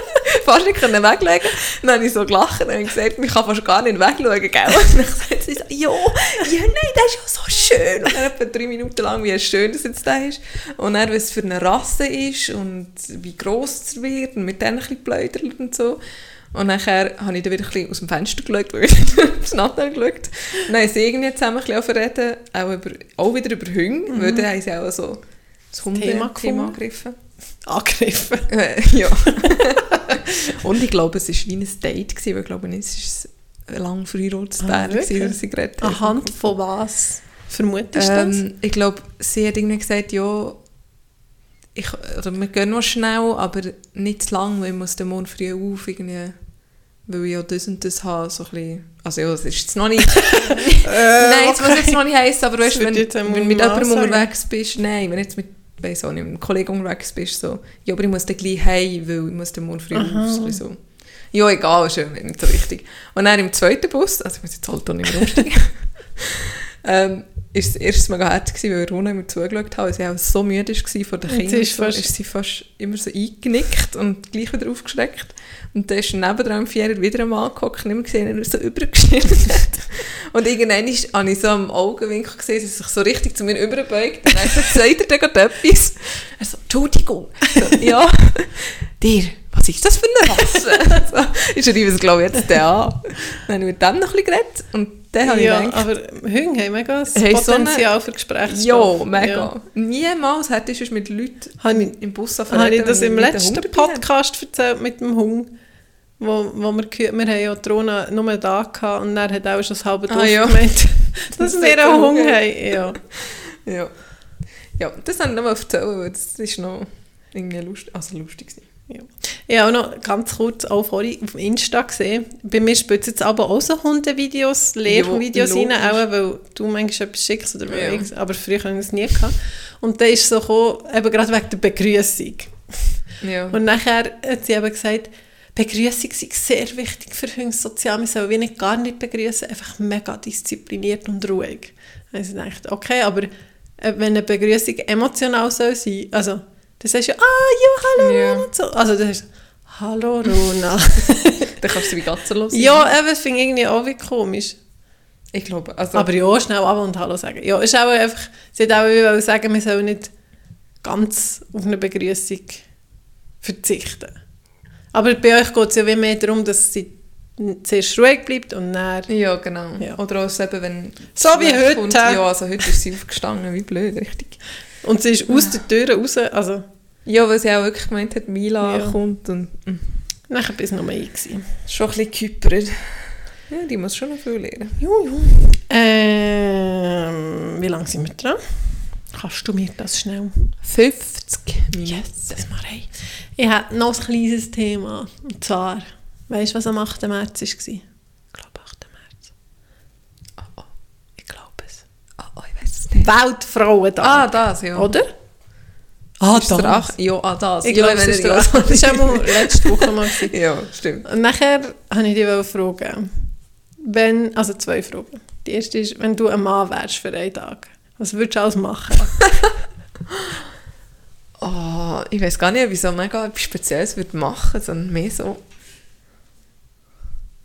B: fast nicht können weglegen. Dann habe ich so gelacht und gesagt, ich kann fast gar nicht wegschauen, gell? Und dann sagt sie so, ja, ja, nein, das ist ja so schön. Und dann etwa drei Minuten lang, wie schön das jetzt da ist. Und dann, was es für eine Rasse ist und wie gross es wird und mit denen ein bisschen geplaudert und so. Und nachher habe ich dann wieder ein bisschen aus dem Fenster geschaut, weil ich aufs Nattel geschaut dann haben sie irgendwie zusammen ein bisschen angefangen reden, auch, über, auch wieder über Hunde, weil dann haben sie auch so das
A: Thema
B: Hunde-Thema
A: gefunden.
B: Angegriffen. Äh, ja. und ich glaube, es war wie ein Date, gewesen, weil ich glaube nicht, es war ein lang verheiratetes
A: Ah,
B: gewesen, das sie geredet.
A: Anhand von was vermutest du das?
B: Ähm, ich glaube, sie hat irgendwie gesagt, ja, ich, oder wir gehen noch schnell, aber nicht zu lang, weil ich muss den morgen früh auf, irgendwie, weil ich ja das und das habe, so ein bisschen, also ja, es ist jetzt noch nicht, nein, es muss jetzt noch nicht heissen, aber weißt,
A: Das
B: wenn, du mit jemandem unterwegs bist, nein, wenn jetzt mit, weiss auch nicht, mit einem Kollegen unterwegs bist, so, ja, aber ich muss dann gleich heim, weil ich muss den morgen früh
A: Aha.
B: auf, so. Ja, egal, ist ja nicht so wichtig. Und dann im zweiten Bus, also ich muss jetzt halt auch nicht mehr umsteigen, ähm, ist es erst mega hart gewesen, weil Rona immer zugeschaut hat, weil sie auch so müde war von den
A: sie
B: Kindern.
A: ist
B: so,
A: fast-
B: ist sie fast immer so eingenickt und gleich wieder aufgeschreckt. Und dann ist nebendran im Vierer wieder ein Mann gehockt und immer gesehen, er so übergeschnitten. Und irgendwann ist, habe ich so am Augenwinkel gesehen, dass er sich so richtig zu mir überbeugt. Und dann gesagt, sagt er dann gerade etwas? Er so, Entschuldigung. So, ja, dir, was ist das für eine Rasse? so, ist er glaube ich jetzt der an. Dann habe ich mit dem noch ein bisschen geredet und dann habe ich
A: ja,
B: gedacht,
A: aber Hunde haben mega das
B: Hey, so
A: Potenzial für Gespräche.
B: ja, mega. Niemals hätte ich sonst mit Leuten
A: Habe ich,
B: im Bus
A: habe ich das im letzten Podcast erzählt mit dem Hund? Wo, wo wir, wir haben ja die Rona nur da gehabt und dann hat auch schon das halbe
B: Ah,
A: Dorf
B: ja.
A: gemeint,
B: Das
A: dass wir
B: hat
A: einen
B: er auch
A: haben. Ja.
B: haben. Ja. ja, das habe ich noch mal erzählt, weil das ist noch irgendwie lustig, also lustig gewesen.
A: Ja. Ich habe auch noch ganz kurz auch vorhin auf Insta gesehen. Bei mir spielt jetzt aber auch so Hundevideos, Lehrvideos rein, auch weil du manchmal etwas schickst, oder weil
B: Ja.
A: ich, aber früher habe ich es nie gehabt. Und da ist so gekommen, eben gerade wegen der Begrüßung.
B: Ja.
A: Und nachher hat sie eben gesagt, Begrüßung sei sehr wichtig für Hunde sozial. Wir sollen wie nicht gar nicht begrüßen, einfach mega diszipliniert und ruhig. Also ich dachte, okay, aber äh, wenn eine Begrüßung emotional soll sein, also dann sagst du ja, ah, ja, hallo,
B: Ja.
A: und so. Also das ist hallo, Rona.
B: Dann kannst du wie Gatze los.
A: ja, eben, das finde ich irgendwie auch wie komisch.
B: Ich glaube, also...
A: Aber ja, schnell ab und Hallo sagen. Ja, ist auch einfach, sie hat auch wie sagen, wir sollen nicht ganz auf eine Begrüßung verzichten. Aber bei euch geht es ja wie mehr darum, dass sie zuerst ruhig bleibt und dann...
B: Ja, genau.
A: Ja.
B: Oder auch eben, wenn...
A: So wie heute.
B: kommt. Ja, also heute ist sie aufgestanden, wie blöd, richtig.
A: Und sie ist aus der Tür raus, also
B: Ja, weil sie auch wirklich gemeint hat, Mila
A: Ja.
B: kommt und... mm,
A: nachher bis Nummer ein gewesen.
B: Schon ein bisschen gehypert. Ja, die muss schon noch viel lernen.
A: Jo, jo. Ähm, wie lange sind wir dran? Kannst du mir das schnell...
B: 50 Minuten.
A: Yes, das mal rein. Ich habe noch ein kleines Thema. Und zwar, weißt du, was am 8. März war? Ich glaube, 8. März.
B: Oh, oh,
A: Ich glaube es.
B: oh, es nicht.
A: Weltfrauentag.
B: Ah, das, ja.
A: Oder? Ah,
B: Ist der Ach ja, ah, das.
A: Ich
B: ja,
A: glaube, es ist
B: ja.
A: Ach- Das war auch mal letzte Woche mal.
B: Ja, stimmt.
A: Und nachher wollte ich dich fragen, wenn, also zwei Fragen. Die erste ist, wenn du ein Mann wärst für einen Tag, was würdest du alles machen?
B: Oh, ich weiß gar nicht, ob ich so mega etwas Spezielles würde machen, sondern mehr so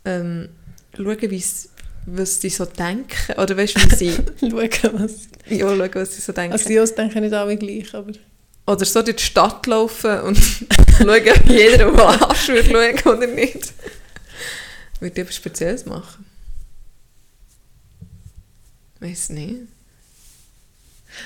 B: ähm, schauen, wie's, was sie so denken. Oder weißt du, wie sie...
A: Schauen, was...
B: ja, schauen, was sie so denken.
A: Also die denken nicht alle gleich, aber...
B: Oder so durch die Stadt laufen und schauen, ob jeder auf den Arsch würde schauen oder nicht. Würde ich etwas Spezielles machen? Weiß nicht.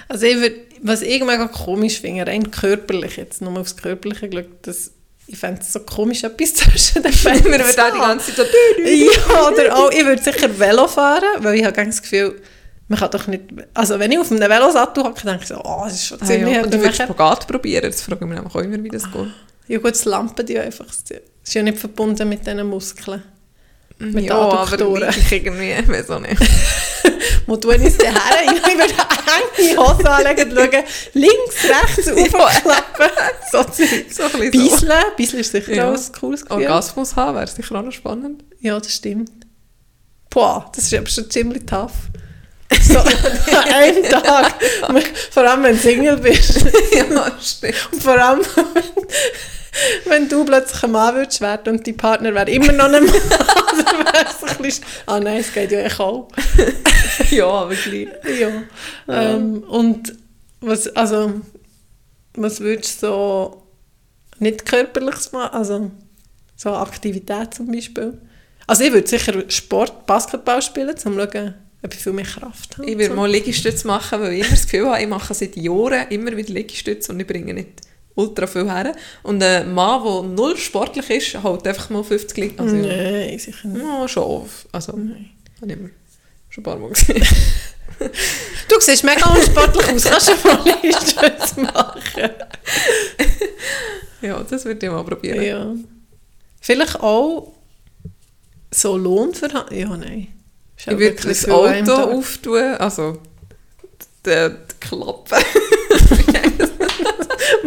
A: Also ich würd, was ich mega komisch finde, rein körperlich jetzt, nur aufs Körperliche geschaut, dass ich fände es so komisch, etwas zwischen den Beinen
B: Wir würden auch die ganze Zeit so...
A: Ja, oder auch, ich würde sicher Velo fahren, weil ich habe das Gefühl, man kann doch nicht... Also wenn ich auf einem Velosattel hocke, denke ich so, oh, das ist schon
B: Ah,
A: ziemlich...
B: ja. Und du würdest Spagat probieren, das frage ich mich nämlich auch immer, wie das geht.
A: ja gut, das Lampen, die einfach... Das ist ja nicht verbunden mit diesen Muskeln. Mit
B: ja, aber
A: Adduktoren.
B: ich irgendwie, ich weiß auch nicht.
A: Wo es denn her? Ich würde enge Hose anlegen und schauen, links, rechts, aufklappen. so Zeug.
B: So ein bisschen so.
A: Bisseln. Bisseln ist sicher
B: Ja.
A: auch ein cooles Gefühl.
B: Orgasmus haben wäre sicher auch noch spannend.
A: Ja, das stimmt. Boah, das ist aber schon ziemlich tough. So, an einem Tag. Vor allem, wenn du Single bist.
B: ja, stimmt.
A: Und vor allem, wenn, du plötzlich ein Mann würdest werden und dein Partner wäre immer noch ein Mann. dann wäre es ein bisschen... Ah nein, es geht ja echt auch.
B: Ja, aber gleich.
A: Ja. Ähm, und was, also, was würdest du so nicht körperliches machen? Also, so Aktivität zum Beispiel? Also ich würde sicher Sport, Basketball spielen, um zu schauen, ob ich viel mehr Kraft habe.
B: Ich würde mal Liegestütze machen, weil ich immer das Gefühl habe, ich mache seit Jahren immer wieder Liegestütze und ich bringe nicht ultra viel her. Und ein Mann, der null sportlich ist, hält einfach mal 50 Liegestütze. Also,
A: Nein, sicher nicht.
B: ja, schon oft. Also, habe ich schon ein paar Mal gesehen.
A: Du siehst mega unsportlich aus, kannst du mal Liegestütze machen?
B: ja, das würde ich mal probieren.
A: Ja. Vielleicht auch so Lohnverhandlungen? Ja, nein.
B: Ich würde das Auto auftun, also die, die Klappe.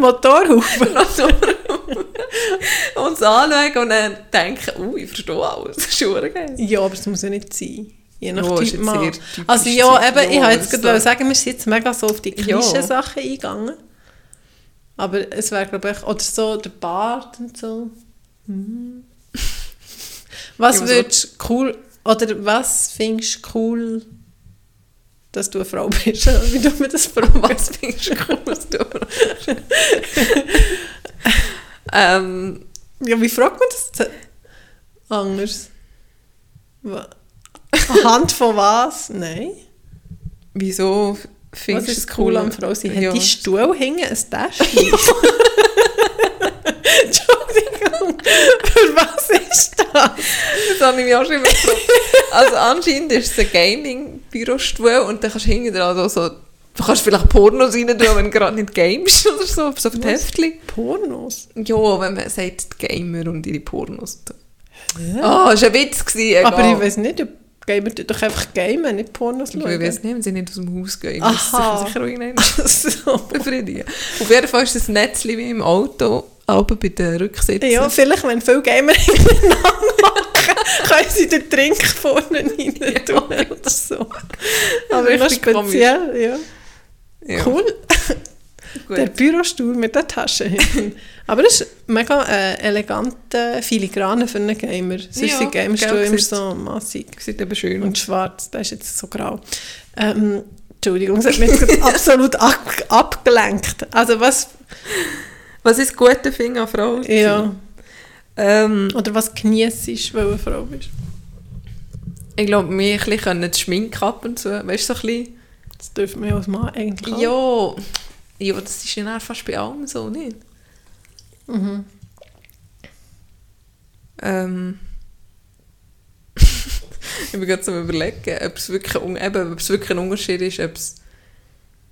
A: Motorhaufen.
B: und es anschauen und dann denken, uh, ich verstehe alles. Das ist schon geil.
A: Ja, aber es muss ja nicht sein. Je nach
B: Ja, ist
A: Typ Mann. Also ja, eben, ich
B: Ja,
A: wollte jetzt
B: das
A: gerade
B: so.
A: sagen, wir sind jetzt mega so auf die
B: Ja.
A: Klischee-Sachen eingegangen. Aber es wäre, glaube ich, oder so der Bart und so. Mhm. Was
B: Ja, so-
A: würdest du cool, oder was findest du cool, dass du eine Frau bist? Wie du mir das fragen?
B: Was findest was du ähm,
A: Ja, wie fragt man das anders? Anhand von was? Nein.
B: Wieso findest du
A: ist cool am Frau sein? Hat
B: Ja.
A: die Stuhl hängen ein Täschchen? Entschuldigung, für was ist das?
B: Das habe ich mich auch schon immer gefragt. Also anscheinend ist es ein Gaming-Bürostuhl und dann kannst du hinten dran so, du kannst vielleicht Pornos rein tun, wenn du gerade nicht gamest oder so, so
A: Was?
B: Heftchen.
A: Pornos?
B: Ja, wenn man sagt, die Gamer und ihre Pornos. Ah, das war ein Witz. Gewesen, egal.
A: Aber ich weiß nicht, ob Gamer doch einfach gamen, nicht Pornos
B: Ich
A: schauen.
B: weiß nicht, wenn sie nicht aus dem Haus gehen.
A: Aha.
B: Das sicher, auch irgendwann
A: so.
B: befriedigen. Auf jeden Fall ist das Netzchen wie im Auto. Auch bei den Rücksitzen.
A: Ja, vielleicht, wenn viele Gamer miteinander machen, können sie den Trink vorne rein tun oder so. Aber noch speziell, ja.
B: Ja,
A: Cool.
B: gut.
A: Der Bürostuhl mit der Tasche hinten. Aber das ist mega äh, elegante Filigrane für einen Gamer. Sonst
B: Ja,
A: sind Gamerstühle
B: gell,
A: immer so massig
B: Sieht eben schön
A: und schwarz. Der ist jetzt so grau. Ähm, Entschuldigung, es hat mich jetzt absolut ab abgelenkt. Also was,
B: Was ist das gute Finger an Frau? zu
A: ja?
B: Ähm,
A: oder was genießt ist, weil du eine Frau bist.
B: ich glaube, mir ein bisschen können die Schminke ab und zu. Weißt du, so ein bisschen...
A: Das dürfen wir als Mann eigentlich auch.
B: Ja, ja, das ist ja fast bei allem so, nicht?
A: Mhm.
B: Ähm. ich bin gerade am überlegen, ob es wirklich, ein eben, ob es wirklich ein Unterschied ist, ob es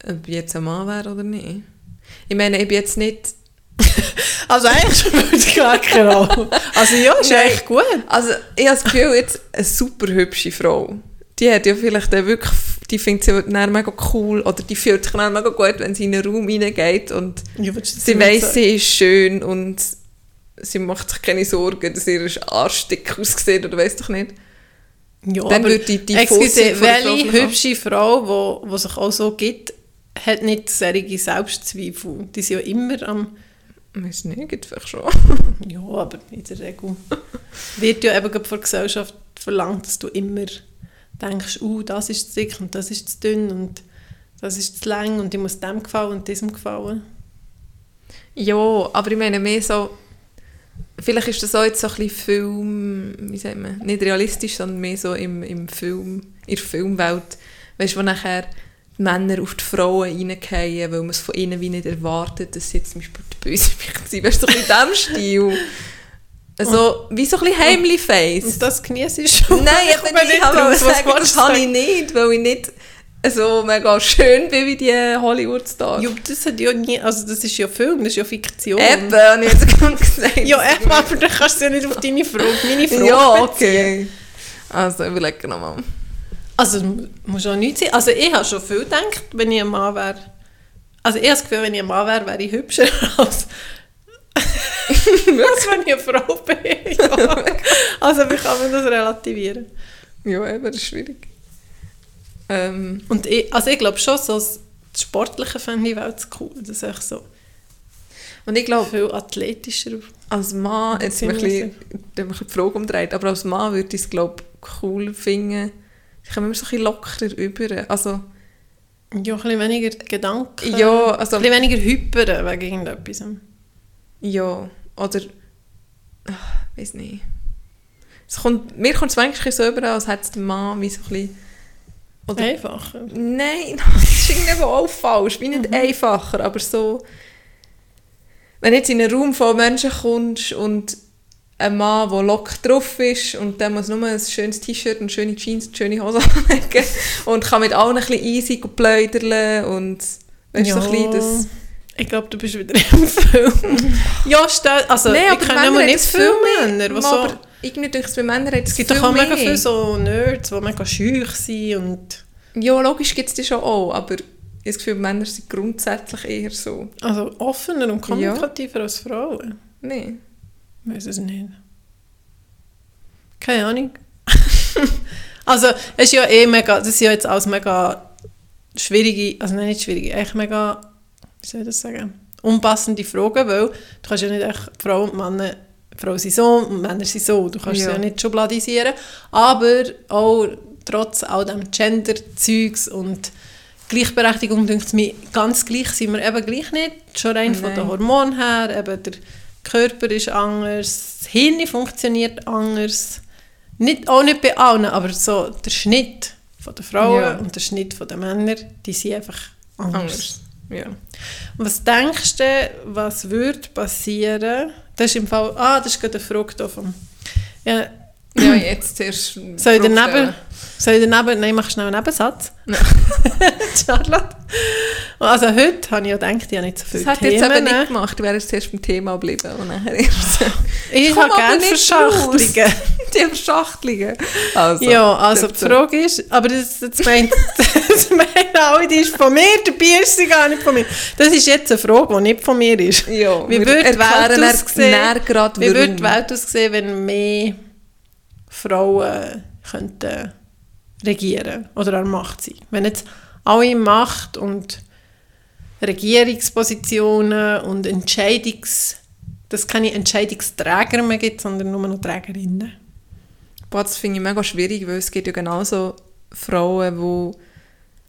B: ob jetzt ein Mann wäre oder nicht. Ich meine, ich bin jetzt nicht...
A: Also eigentlich gar keine Rolle. Also ja, ist
B: Nein.
A: echt gut.
B: Also ich habe das Gefühl, jetzt eine super hübsche Frau, die hat ja vielleicht dann wirklich... Die findet sie dann mega cool oder die fühlt sich dann mega gut, wenn sie in einen Raum reingeht und
A: Ja,
B: sie weiss, sie ist schön und sie macht sich keine Sorgen, dass ihr Arsch dick aussieht oder weiss doch nicht.
A: Ja,
B: Dann
A: aber
B: würde die- die
A: excuse, welche hübsche Frau, wo, wo sich auch so gibt, hat nicht solche Selbstzweifel. Die sind ja immer am...
B: Weiß nicht, gibt vielleicht schon.
A: Ja, aber in der Regel wird ja eben von der Gesellschaft verlangt, dass du immer denkst, uh, das ist zu dick und das ist zu dünn und das ist zu lang und ich muss dem gefallen und diesem gefallen.
B: Ja, aber ich meine mehr so, vielleicht ist das auch jetzt so ein bisschen Film, wie sagt man, nicht realistisch, sondern mehr so im, im Film, in der Filmwelt, weißt du, wo nachher Männer auf die Frauen reingehen, weil man es von ihnen wie nicht erwartet, dass sie jetzt zum Beispiel die Bösewicht sind, weißt du, so in diesem Stil. Also, wie so ein bisschen Heimli-Face.
A: Und das genieße ich schon.
B: Nein,
A: Ich
B: aber ich
A: nicht
B: habe
A: draus, was
B: sagen, das habe ich nicht, weil ich nicht so mega schön bin wie die Hollywood-Stars.
A: Ja, aber das hat ja nie, also das ist ja Film, das ist ja Fiktion.
B: Eben, habe ich jetzt gerade gesagt.
A: Ja, eben, aber dann kannst du ja nicht auf deine Frage, meine Frage
B: Ja,
A: beziehen.
B: okay. Also, überlege nochmal.
A: Also, muss auch nichts sein. Also, ich habe schon viel gedacht, wenn ich ein Mann wäre. Also, ich habe das Gefühl, wenn ich ein Mann wäre, wäre ich hübscher als, als wenn ich eine Frau bin. Ja. Also, wie kann man das relativieren?
B: Ja, eben, das ist schwierig. Ähm,
A: Und ich, also ich glaube schon, so das Sportliche fände ich Welt cool. Das ist echt so
B: und ich glaube,
A: viel athletischer.
B: als Mann, jetzt ein bisschen, ein bisschen die Frage umdreht, aber als Mann würde ich es, glaube cool finden. Ich komme immer so ein bisschen lockerer rüber. Also,
A: Ja, ein bisschen weniger Gedanken.
B: ja, also,
A: Ein bisschen weniger hypern wegen irgendetwas.
B: ja, oder, ach, weiß nicht. Es kommt, mir kommt es manchmal so über, als hätte es der Mann wie so ein bisschen, oder
A: Einfacher.
B: Nein, das ist irgendwie auch falsch. Wie nicht einfacher, aber so... Wenn du jetzt in einen Raum von Menschen kommst und ein Mann, der locker drauf ist und der muss nur ein schönes T-Shirt und schöne Jeans und schöne Hose anlegen und kann mit allen ein bisschen easy pläudern und weißt, du, so ein bisschen das...
A: Ich glaube, du bist wieder im Film. ja, stell, also
B: Nein,
A: ich kenne
B: haben
A: nicht viele. Männer, die so...
B: Irgendwie ich, bei Männern hat
A: Es gibt doch auch mega viele so Nerds, die mega schüch sind und...
B: Ja, logisch gibt es die schon auch, aber ich habe das Gefühl, Männer sind grundsätzlich eher so.
A: Also offener und kommunikativer als Frauen.
B: Nein.
A: Ich weiß es nicht. Keine Ahnung. also, es ist ja eh mega, das sind ja jetzt alles mega schwierige, also nein, nicht schwierige, echt mega, wie soll ich das sagen, unpassende Fragen, weil du kannst ja nicht echt Frau und Männer, Frau sind so und Männer sind so, du kannst
B: Ja.
A: sie ja nicht schubladisieren, aber auch trotz all dem Gender-Zeugs und Gleichberechtigung, denke ich mir, ganz gleich sind wir eben gleich nicht, schon rein von
B: Nein.
A: den Hormonen her, eben der Körper ist anders, das Hirn funktioniert anders, nicht, auch nicht bei allen, aber so der Schnitt von den Frauen
B: Ja.
A: und der Schnitt von den Männern, die sind einfach anders.
B: Anders. Ja.
A: Was denkst du, was würde passieren? Das ist im Fall, ah, das ist gerade eine Frage vom, ja,
B: Ja, jetzt zuerst.
A: soll ich daneben. Soll ich daneben, nein, mach schnell einen Nebensatz.
B: Nein.
A: Charlotte. Also heute habe ich ja gedacht, ich habe nicht so viele
B: Das hat jetzt
A: Themen.
B: eben nicht gemacht. Ich wäre jetzt zuerst beim Thema geblieben und nachher erst.
A: ich habe gerne Verschachtelungen.
B: Die Verschachtelungen. Also,
A: Ja, also die. Frage ist, aber das, das meint, das meint alle, die ist von mir, der Bier ist sie gar nicht von mir. Das ist jetzt eine Frage, die nicht von mir ist.
B: Ja,
A: Wie würde die Welt aussehen? Wie würde die Welt aussehen, wenn mehr Frauen könnten regieren oder an Macht sein? Wenn jetzt alle Macht und Regierungspositionen und Entscheidungs... dass es keine Entscheidungsträger mehr gibt, sondern nur noch Trägerinnen.
B: Boah, das finde ich mega schwierig, weil es gibt ja genauso Frauen,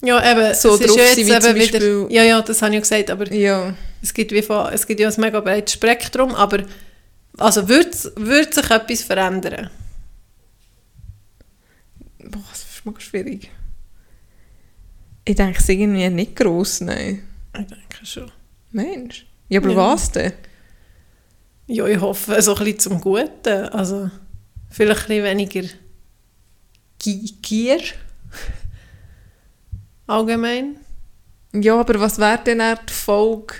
A: Ja, eben,
B: So drauf
A: ja
B: sind wie zum
A: wieder,
B: Beispiel-
A: ja, ja, das habe ich ja gesagt, aber
B: die... Ja.
A: es gibt, wie von, es gibt ja ein mega breites Spektrum, aber also würde würd sich etwas verändern?
B: Boah, das ist mega schwierig. Ich denke, es ist irgendwie nicht gross, nein.
A: Ich denke schon.
B: Mensch. Ja, aber
A: Ja.
B: was denn?
A: Ja, ich hoffe, so ein bisschen zum Guten. Also, vielleicht ein bisschen weniger Gi- Gier. Allgemein.
B: Ja, aber was wäre denn die Folge?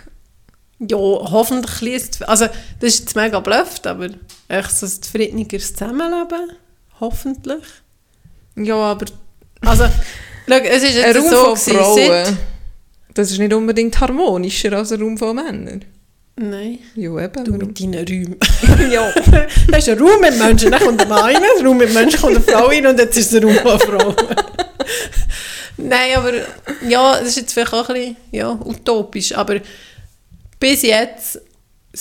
A: Ja, hoffentlich liest Also, das ist jetzt mega blöft, aber echt so ein friedlicheres Zusammenleben. Hoffentlich.
B: Ja, aber
A: Also, schau, es ist
B: ein
A: jetzt
B: Raum
A: so
B: von
A: gewesen,
B: Frauen,
A: seit-
B: das ist nicht unbedingt harmonischer als ein Raum von Männern.
A: Nein.
B: Ja, eben.
A: Du mit deinen Räumen.
B: ja.
A: Da ist ein Raum mit Menschen, dann kommt ein Mann rein, ein Raum mit Menschen, kommt eine Frau rein und jetzt ist es ein Raum von Frauen. Nein, aber ja, das ist jetzt vielleicht auch ein bisschen ja, utopisch, aber bis jetzt waren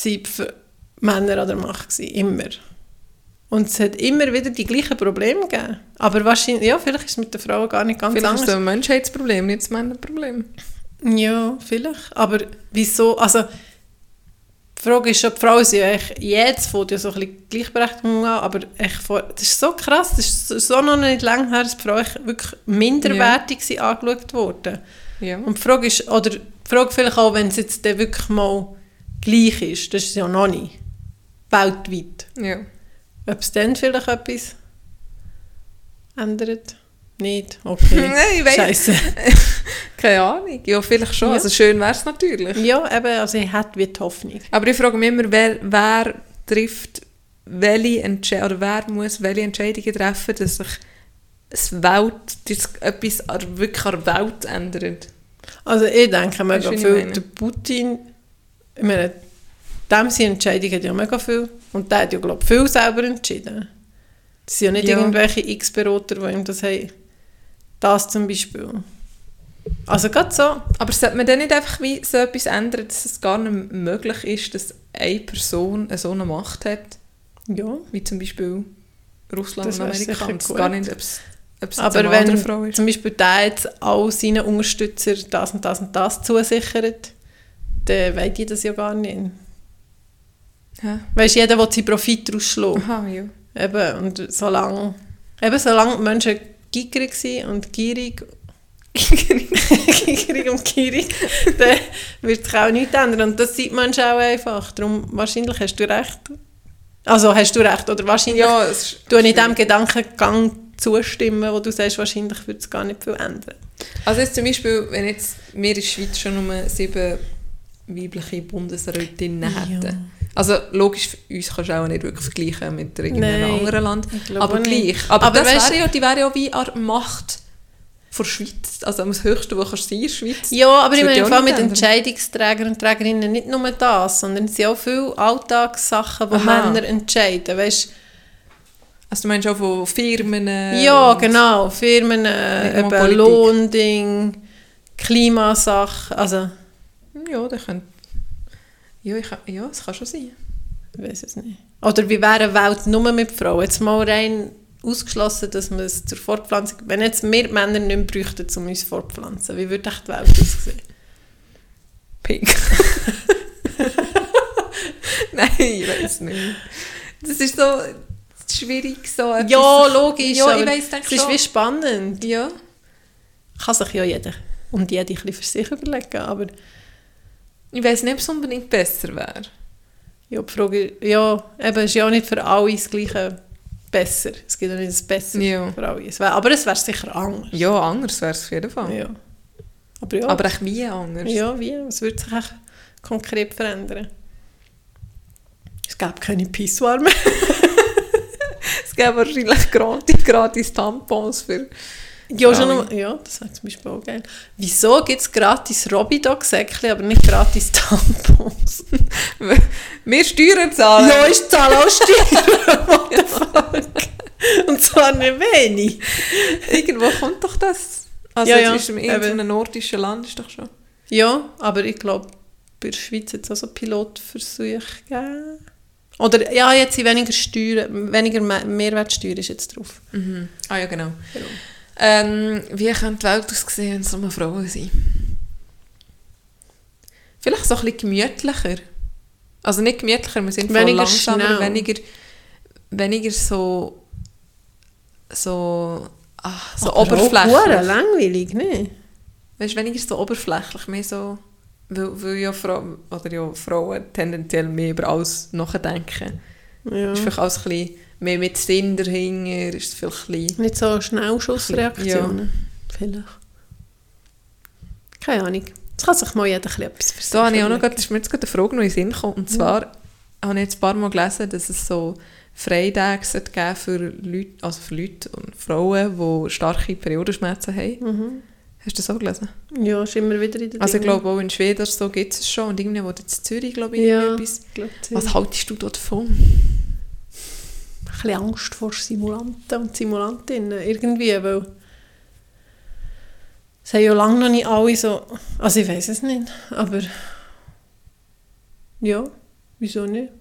A: die Männer an der Macht, gewesen, immer. Und es hat immer wieder die gleichen Probleme gegeben. Aber wahrscheinlich, ja, vielleicht ist es mit den Frauen gar nicht ganz
B: Vielleicht ist
A: anders.
B: es ein Menschheitsproblem, nicht das Männerproblem.
A: Ja, vielleicht. Aber wieso? Also, die Frage ist schon, die Frauen sind ja echt, jetzt fängt ja so ein bisschen Gleichberechtigung an, aber echt vor, das ist so krass, das ist so- noch nicht lange her, dass die Frauen echt wirklich minderwertig sind angeschaut worden.
B: Ja.
A: Und die Frage ist, oder die Frage vielleicht auch, wenn es jetzt dann wirklich mal gleich ist, das ist ja noch nicht, weltweit,
B: ja.
A: Ob es dann vielleicht etwas ändert? Nicht? Okay.
B: Nein, ich
A: Scheiße.
B: Keine Ahnung. Ja, vielleicht schon.
A: Ja.
B: Also schön wäre es natürlich.
A: Ja, eben, also ich hätte die Hoffnung.
B: Aber ich frage mich immer, wer, wer trifft welche Entscheidungen, oder wer muss welche Entscheidungen treffen, dass sich das Welt, dass etwas wirklich an der Welt ändert.
A: Also ich denke der Putin, ich meine, dem seine Entscheidung hat ja mega viel und der hat ja glaube ich viel selber entschieden. Das sind ja nicht
B: Ja.
A: irgendwelche X-Berater, die ihm das haben. Das zum Beispiel. Also gerade so.
B: Aber sollte man dann nicht einfach wie so etwas ändern, dass es gar nicht möglich ist, dass eine Person so eine Macht hat,
A: Ja.
B: wie zum Beispiel Russland
A: Das
B: und Amerika?
A: gut.
B: gar nicht, ob es, ob es jetzt
A: Aber
B: eine
A: wenn zum Beispiel der jetzt all seinen Unterstützer das und das und das zusichert, dann weiß die das ja gar nicht.
B: Ja.
A: Weißt du, jeder will seinen Profit rausschlagen.
B: Aha, ja.
A: Eben, und solange, eben solange die Menschen gierig sind und gierig, gierig und gierig, dann wird sich auch nichts ändern. Und das sieht man auch einfach. Darum, wahrscheinlich hast du recht. Also hast du recht, oder wahrscheinlich
B: Ja, es
A: tue ich dem Gedankengang zustimmen, wo du sagst, wahrscheinlich würde es gar nicht viel ändern.
B: Also jetzt zum Beispiel, wenn jetzt wir in der Schweiz schon nur sieben weibliche Bundesrätinnen
A: Ja.
B: hätten. Also logisch, für uns kannst du auch nicht wirklich vergleichen mit irgendeinem
A: Nein,
B: anderen Land. Aber
A: auch
B: gleich.
A: nicht.
B: Aber,
A: Aber
B: das
A: weißt-
B: wäre ja, die wäre ja wie an der Macht von der Schweiz. Also das Höchste, was kannst du sein Schweiz.
A: Ja, aber ich meine,
B: ja
A: vor allem
B: auch
A: mit
B: nicht.
A: Entscheidungsträgern und Trägerinnen nicht nur das, sondern es sind auch viele Alltagssachen, die
B: Aha.
A: Männer entscheiden. Weißt,
B: Also du meinst auch von Firmen?
A: Ja,
B: und-
A: genau. Firmen, äh,
B: Nicht
A: eben. Lohnding, Klimasachen, also
B: Ja, das könnte... Ja, ich, ja, das kann schon sein.
A: ich weiß es nicht. Oder wie wäre eine Welt nur mit Frauen? Jetzt mal rein ausgeschlossen, dass man es zur Fortpflanzung... Wenn jetzt wir Männer nicht mehr bräuchten, um uns fortpflanzen, wie würde echt die Welt aussehen?
B: Pink. Nein, ich weiß nicht. Das ist so schwierig, so
A: Ja, logisch,
B: Ja, ich weiss, denke
A: es ist
B: schon.
A: wie spannend.
B: Ja.
A: Kann sich ja jeder und jede ein bisschen für sich überlegen, aber
B: Ich weiß nicht, ob es unbedingt besser wäre.
A: ja, die Frage ja, eben, es ist ja auch nicht für alle das Gleiche besser. Es gibt ja nicht das Besser
B: Ja.
A: für alle. Es wär, aber es wäre sicher anders.
B: Ja, anders wäre es auf jeden Fall.
A: Ja. Aber ja,
B: Aber echt wie anders.
A: ja wie? Was würde sich echt konkret verändern? Es gäbe keine Pissoir mehr.
B: Es gäbe wahrscheinlich gratis, gratis Tampons für...
A: Ja, schon noch, ja, das wäre zum Beispiel auch geil. Wieso gibt es gratis Robidog-Säckchen, aber nicht gratis Tampons?
B: Wir Steuern zahlen.
A: ja, ich zahle auch Steuern. What the fuck? Und zwar nicht wenig.
B: Irgendwo kommt doch das. Also
A: Ja,
B: ja, ist in irgendeinem nordischen Land ist doch schon.
A: Ja, aber ich glaube, bei der Schweiz hat es auch so Pilotversuche gegeben. Oder, ja, jetzt sind weniger Steuern, weniger Me- Mehrwertsteuer ist jetzt drauf.
B: Mhm. Ah ja, genau. Ähm, wie könnte die Welt aussehen, wenn es nur Frauen sind? Vielleicht so ein bisschen gemütlicher. Also nicht gemütlicher, wir sind
A: Weniger
B: langsamer,
A: schnell.
B: weniger, weniger so so, ach, so
A: Aber
B: oberflächlich.
A: langweilig, ne?
B: Weißt du, weniger so oberflächlich, mehr so, weil, weil ja, Frau, oder ja Frauen tendenziell mehr über alles nachdenken.
A: Ja.
B: Ist vielleicht alles ein bisschen mehr mit Sinn dahinter, ist es vielleicht ein bisschen...
A: Nicht so Schnellschussreaktionen. Vielleicht. Keine Ahnung. Jetzt kann sich mal jeder ein etwas für
B: Da habe ich auch noch, gerade- ist mir jetzt gerade eine Frage noch in den Sinn gekommen. Und zwar habe ich jetzt ein paar Mal gelesen, dass es so Freitage geben für Leute, also für Leute und Frauen, die starke Periodenschmerzen haben.
A: Mhm.
B: Hast du das auch gelesen?
A: Ja, ist immer wieder in der
B: Also ich glaube auch in Schweden so gibt es schon und irgendwie wo in Zürich glaube ich
A: Ja.
B: etwas.
A: Ich glaube, sie
B: Was haltest du dort davon?
A: Bisschen Angst vor Simulanten und Simulantinnen. Irgendwie, weil es haben ja lange noch nicht alle so... Also ich weiß es nicht, aber... Ja, wieso nicht?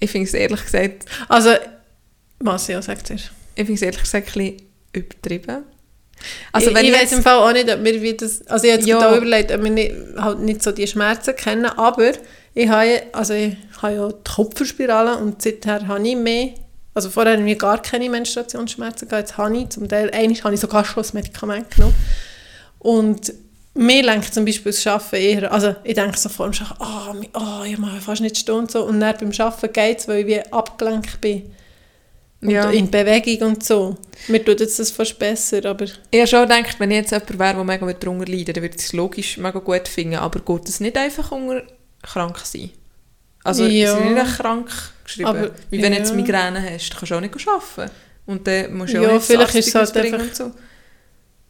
B: Ich finde es ehrlich gesagt,
A: Also, was ja, sagt er.
B: ich finde es ehrlich gesagt ein bisschen übertrieben. Also
A: ich ich weiß im Fall auch nicht, ob wir wie das... Also ich habe
B: Ja.
A: auch überlegt, ob wir nicht, halt nicht so die Schmerzen kennen, aber ich habe, also ich habe ja die Kupferspirale und seither habe ich mehr... Also vorher habe ich gar keine Menstruationsschmerzen gehabt, jetzt habe ich zum Teil... Einmal habe ich sogar schon das Medikament genommen. Und mir lenkt zum Beispiel das Arbeiten eher... Also ich denke so vor dem Arbeiten, oh, oh, ich mache fast nicht stehen und so. Und dann beim Arbeiten geht es, weil ich wie abgelenkt bin. Und
B: Ja.
A: in Bewegung und so. Mir tut jetzt das fast besser, aber...
B: ich habe schon gedacht, wenn ich jetzt jemand wäre, der mega darunter leidet, dann würde ich es logisch mega gut finden, aber geht es nicht einfach unter krank sein? Also
A: Ja.
B: ja. sind nicht echt krank geschrieben.
A: Aber-
B: Wie wenn du
A: ja.
B: jetzt Migräne hast, kannst du auch nicht arbeiten. Und dann musst du
A: Ja,
B: auch nicht
A: vielleicht ist es halt einfach-
B: und so.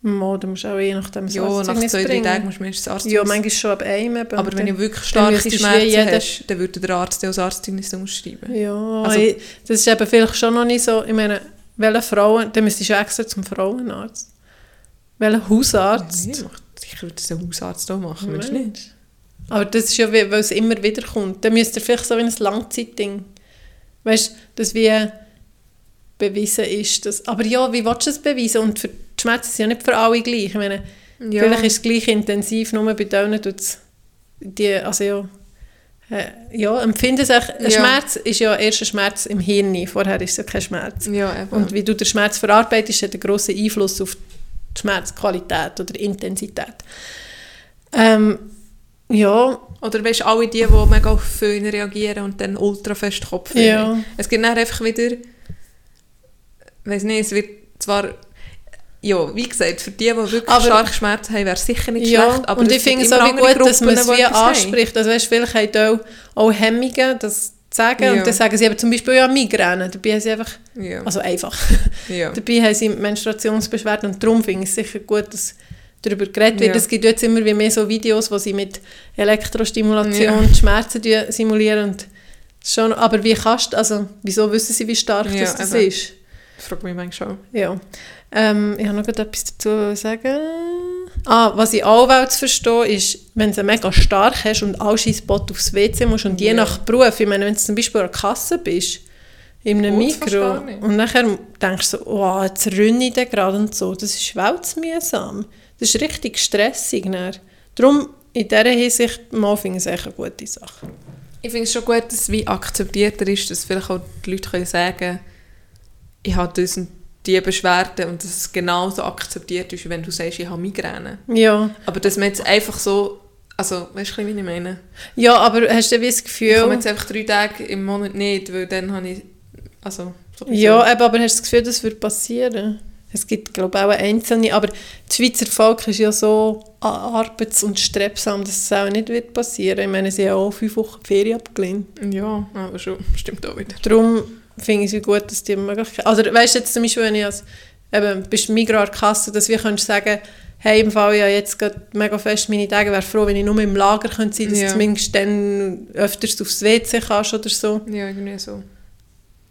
A: Mo, du musst auch je nachdem das
B: Ja, nach
A: Arztzeugnis
B: zwei, drei. Tagen musst du mindestens das Arztzeugnis
A: Ja, manchmal schon ab einem.
B: Aber
A: Und
B: wenn du wirklich starke Schmerzen hast, dann würde der Arzt dir das Arztzeugnis unterschreiben.
A: Ja,
B: Also-
A: ich, das ist eben vielleicht schon noch nicht so, ich meine, welche Frauen, dann müsstest du extra zum Frauenarzt. Welcher Hausarzt?
B: Macht sicher würde das ein Hausarzt auch machen, willst du nicht?
A: Aber das ist ja, weil es immer wieder kommt. Dann müsst ihr vielleicht so wie ein Langzeitding, weißt du, das wie bewiesen ist. Dass, aber ja, wie willst du das beweisen? Und für, die Schmerzen sind ja nicht für alle gleich. Ich meine,
B: Ja.
A: Vielleicht ist es gleich intensiv, nur bei denen tut es die, also ja, äh, ja, empfinden es ein
B: Ja.
A: Schmerz ist ja erst ein Schmerz im Hirn, vorher ist es ja kein Schmerz.
B: Ja, eben.
A: Und wie du den Schmerz verarbeitest, hat einen grossen Einfluss auf die Schmerzqualität oder Intensität. Ähm, ja,
B: Oder weißt du, alle die, die mega auf Föhn reagieren und dann ultra fest Kopfweh
A: Ja.
B: Es gibt dann einfach wieder, weiß nicht, es wird zwar, ja, wie gesagt, für die, die wirklich
A: Aber-
B: starke Schmerzen haben, wäre es sicher nicht
A: ja.
B: schlecht. Aber
A: und ich finde es auch gut, dass man
B: Gruppen,
A: es wie anspricht. Also weißt, vielleicht haben auch, auch Hemmungen, das zu sagen.
B: Ja.
A: Und dann sagen sie eben zum Beispiel ja Migräne. Dabei haben sie einfach,
B: Ja.
A: also einfach,
B: ja.
A: Dabei haben sie Menstruationsbeschwerden und darum finde ich es sicher gut, dass darüber geredet wird.
B: Ja.
A: Es gibt jetzt immer wie mehr so Videos, wo sie mit Elektrostimulation
B: Ja.
A: Schmerzen simulieren. Und schon, aber wie kannst du, also wieso wissen sie, wie stark
B: Ja,
A: das, das ist?
B: Das fragt mich manchmal schon.
A: Ja. Ähm, ich habe noch etwas dazu zu sagen. Ah, was ich auch will zu verstehen ist, wenn du mega stark hast und all Spot aufs WC musst und je nach Beruf, ich meine, wenn du zum Beispiel an der Kasse bist, in einem
B: fast
A: Mikro, und nachher denkst du so, oh, jetzt rünne ich den gerade und so, das ist weltmühsam. Das ist richtig stressig. Dann. Darum, in dieser Hinsicht, mal finde ich es echt eine gute Sache.
B: Ich finde es schon gut, dass es wie akzeptierter ist, dass vielleicht auch die Leute können sagen ich habe das und die Beschwerden und dass es genauso akzeptiert ist, wie wenn du sagst, ich habe Migräne.
A: Ja.
B: Aber dass man jetzt einfach so, also weißt du, wie ich meine?
A: ja, aber hast du wie das
B: Ich
A: Gefühl...
B: komme jetzt einfach drei Tage im Monat nicht, weil dann habe ich, also sowieso.
A: Ja, aber hast du das Gefühl, das würde passieren? Es gibt, glaube ich, auch einzelne, aber das Schweizer Volk ist ja so arbeits- und strebsam, dass es auch nicht wird passieren. Ich meine, sie haben auch fünf Wochen Ferien abgelehnt.
B: Ja, aber schon, stimmt auch wieder.
A: Darum finde ich es gut, dass die Möglichkeit... Also weißt du jetzt zum Beispiel, wenn ich als, eben, bist Migros an der Kasse, dass wir können sagen hey, im Fall ja jetzt gerade mega fest meine Tage, wäre froh, wenn ich nur im Lager könnte sein, dass
B: Ja.
A: du zumindest dann öfters aufs WC kannst oder so.
B: Ja, irgendwie so.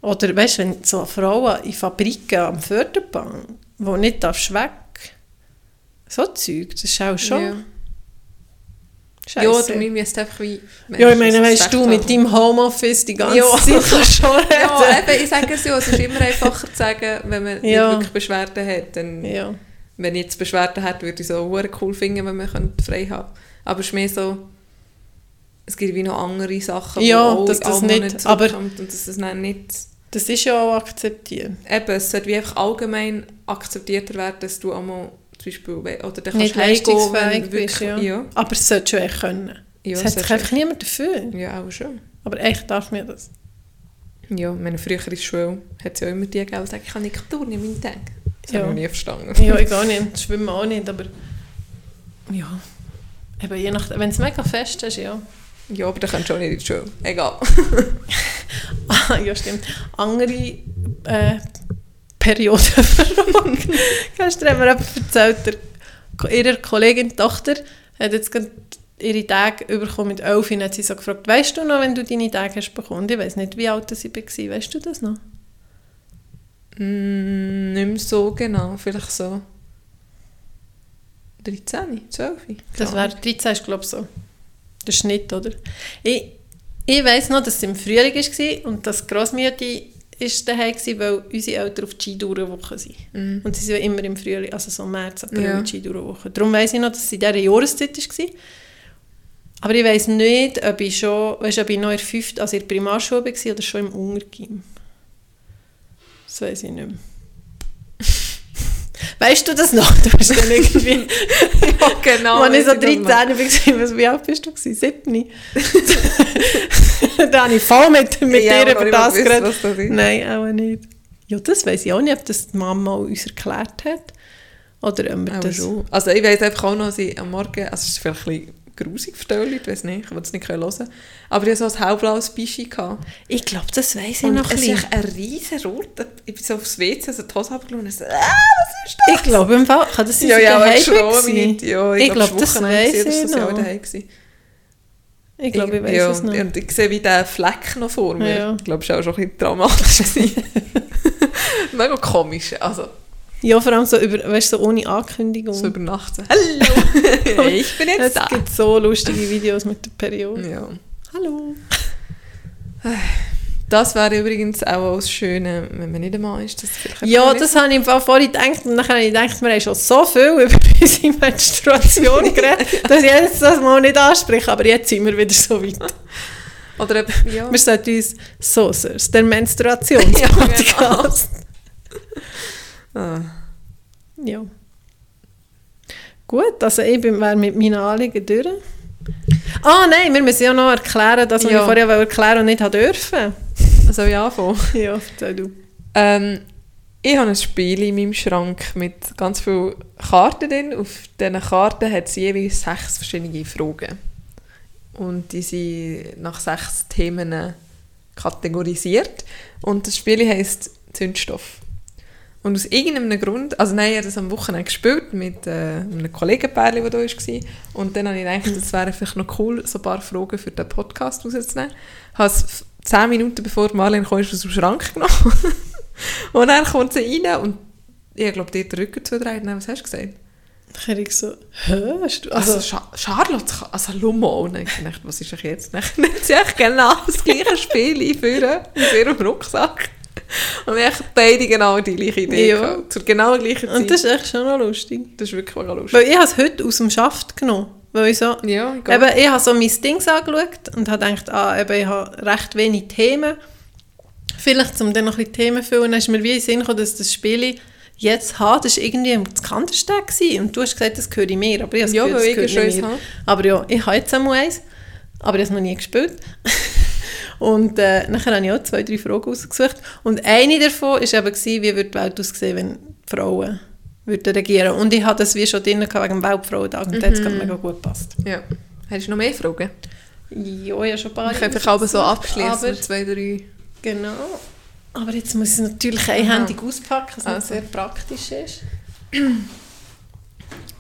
A: Oder weißt du, wenn so Frauen in Fabriken am Förderbahn, wo nicht darfst weg, so Zeug, das ist auch schon
B: Ja.
A: Scheisse.
B: Ja, oder wir müssen einfach wie...
A: Ja, ich meine,
B: das
A: weißt du, mit deinem Homeoffice die ganze
B: Ja.
A: Zeit kannst schon
B: Ja,
A: reden.
B: eben, ich sage es ja, es ist immer einfacher zu sagen, wenn man
A: Ja.
B: nicht wirklich Beschwerden hat. Dann,
A: Ja.
B: Wenn ich jetzt Beschwerden hätte, würde ich auch verdammt cool finden, wenn man frei haben Aber es ist mehr so, es gibt wie noch andere Sachen,
A: Ja,
B: auch
A: dass das nicht- aber-
B: und dass es dann nicht...
A: Das ist ja auch akzeptiert.
B: Eben, es sollte wie einfach allgemein akzeptierter werden, dass du einmal zum Beispiel, oder dann kannst du heimgehen, wenn
A: bist, ja.
B: wirklich- ja.
A: Aber es sollte schon echt können.
B: Ja,
A: es hat sich einfach niemand dafür.
B: Ja, auch schon.
A: Aber echt darf mir das.
B: Ja, meine frühere Schule hat es ja immer die gegeben, die sagen, ich kann nicht turnen in meinen Tagen. Das
A: Ja.
B: habe ich noch nie verstanden.
A: Ja, ich gehe nicht, schwimmen auch nicht, aber ja. Eben je nach, wenn es mega fest ist, ja.
B: Ja, aber dann kannst du auch nicht in die Schule. Egal.
A: Ah, ja, stimmt. Andere äh, Periodenfrage. Gestern hat mir jemand erzählt, der, ihre Kollegin, die Tochter, hat jetzt ihre Tage bekommen mit 11 und hat sie so gefragt, weißt du noch, wenn du deine Tage hast bekommen? Ich weiß nicht, wie alt sie war. Weißt du das noch?
B: Mm, nicht mehr so genau, vielleicht so 13, 12.
A: Das wäre 13, ist glaube ich so. Der Schnitt, oder? Ich, ich weiss noch, dass es im Frühling war und dass Grossmütti ist daheim war, weil unsere Eltern auf die Skitourenwoche sind.
B: Mhm.
A: Und sie sind immer im Frühling, also so im März, April,
B: Ja.
A: die Skitourenwoche. Darum weiss ich noch, dass es in dieser Jahreszeit war. Aber ich weiss nicht, ob ich schon, weißt, ob ich noch in der fünften, also in der Primarschule war oder schon im Untergym. Das weiss ich nicht mehr. Weißt du das noch? Du bist dann irgendwie...
B: ja, genau.
A: Als ich so
B: weiss ich
A: 13
B: noch.
A: war, was- wie alt bist du? gewesen? 7? da habe ich voll mit, mit
B: habe
A: dir über das geredet. Nein, auch nicht. Ja, das weiß ich auch nicht, ob das die Mama uns erklärt hat. Oder ob wir das...
B: schon. Also ich weiss einfach auch noch, dass ich am Morgen, also es ist vielleicht ein bisschen grusig Leute, ich weiß nicht, ich will es nicht hören, aber ich hatte so ein hellblaues Bischi.
A: Ich glaube, das weiß ich
B: Und
A: noch ein
B: es ist
A: bisschen.
B: echt ein riesen Rot. Ich bin so aufs WC, also die Hose abgeschaut und so, ah, was ist das?
A: Ich glaube im Fall, kann das sein,
B: ja, ja,
A: daheim
B: geschrien. Ja, ich,
A: Ich
B: glaube,
A: glaub, das weiss ich
B: sie
A: noch.
B: auch daheim gewesen.
A: Ich glaube, ich weiß
B: ja,
A: es noch.
B: Und ich sehe wie der Fleck noch vor mir.
A: Ja.
B: Ich glaube, es war auch schon ein bisschen dramatisch. Mega komisch. Also,
A: Ja, vor allem so, über, weißt, so ohne Ankündigung.
B: so über Nacht. so, Hallo, ich bin jetzt
A: es
B: da.
A: gibt so lustige Videos mit der Periode.
B: Ja.
A: Hallo.
B: Das wäre übrigens auch das Schöne, wenn man nicht einmal ist. Das
A: Ja, das habe ich vorhin gedacht und dann habe ich gedacht, wir haben schon so viel über unsere Menstruation geredet, dass ich jetzt das mal nicht anspreche, aber jetzt sind wir wieder so weit.
B: Oder eben, ja.
A: Wir sollten uns «Saucers», der Menstruationspodcast.
B: Ah.
A: Ja. Gut, also ich bin- wäre mit meinen Anliegen durch. Ah nein, wir müssen ja noch erklären, dass
B: Ja.
A: ich vorher erklären und nicht dürfen.
B: Soll ich anfangen?
A: Ja, erzähl du.
B: Ähm, ich habe ein Spiel in meinem Schrank mit ganz vielen Karten drin. Auf diesen Karten hat es jeweils sechs verschiedene Fragen. Und die sind nach sechs Themen kategorisiert. Und das Spiel heisst Zündstoff. Und aus irgendeinem Grund, also nein, ich habe das am Wochenende gespielt mit äh, einem Kollegenpärchen, der da war. Und dann habe ich gedacht, es wäre vielleicht noch cool, so ein paar Fragen für den Podcast rauszunehmen. Ich habe es zehn Minuten bevor Marlene kam, aus dem Schrank genommen. und dann kommt sie rein und ich glaube, die hat den Rücken zudreht. Nein, was hast du gesagt?
A: Dann habe ich so, hä? Hast du,
B: Also,
A: also,
B: Scha Charlotte, also Lumo. Und dann ich gedacht, was ist denn jetzt? Dann nimmt sie echt genau das gleiche Spiel einführen mit ihrem Rucksack. Und wir haben beide genau die gleiche Idee
A: Ja.
B: gehabt. Zur genau gleichen Zeit.
A: und das ist echt schon noch lustig.
B: das ist wirklich mega lustig.
A: Weil ich habe es heute aus dem Schaft genommen. Weil ich so,
B: Ja, ich
A: eben, ich habe so mein Ding angeschaut und habe gedacht, ah, eben, ich habe recht wenig Themen. Vielleicht, um dann noch ein bisschen Themen zu füllen, dann ist mir wie in den Sinn gekommen, dass das Spiel jetzt habe, das war irgendwie das Kantersteg gewesen. Und du hast gesagt, das gehöre mir, aber ich habe das
B: Ja,
A: das
B: ich
A: gehört
B: schon
A: nicht
B: eins
A: mir. Aber ja, ich habe jetzt einmal eins, aber ich habe es noch nie gespielt. und äh, nachher habe ich auch zwei, drei Fragen rausgesucht. Und eine davon war eben, gewesen, wie würde die Welt aussehen, wenn Frauen würden regieren. Und ich hatte das wie schon drin wegen dem Weltfrauentag und da hat es gerade mega gut gepasst.
B: Ja. Hast du noch mehr Fragen?
A: Ja, ja, schon ein paar.
B: Ich kann einfach aber so abschließen. Zwei, drei.
A: genau. Aber jetzt muss ich es natürlich einhändig auspacken, was
B: Also.
A: sehr praktisch ist.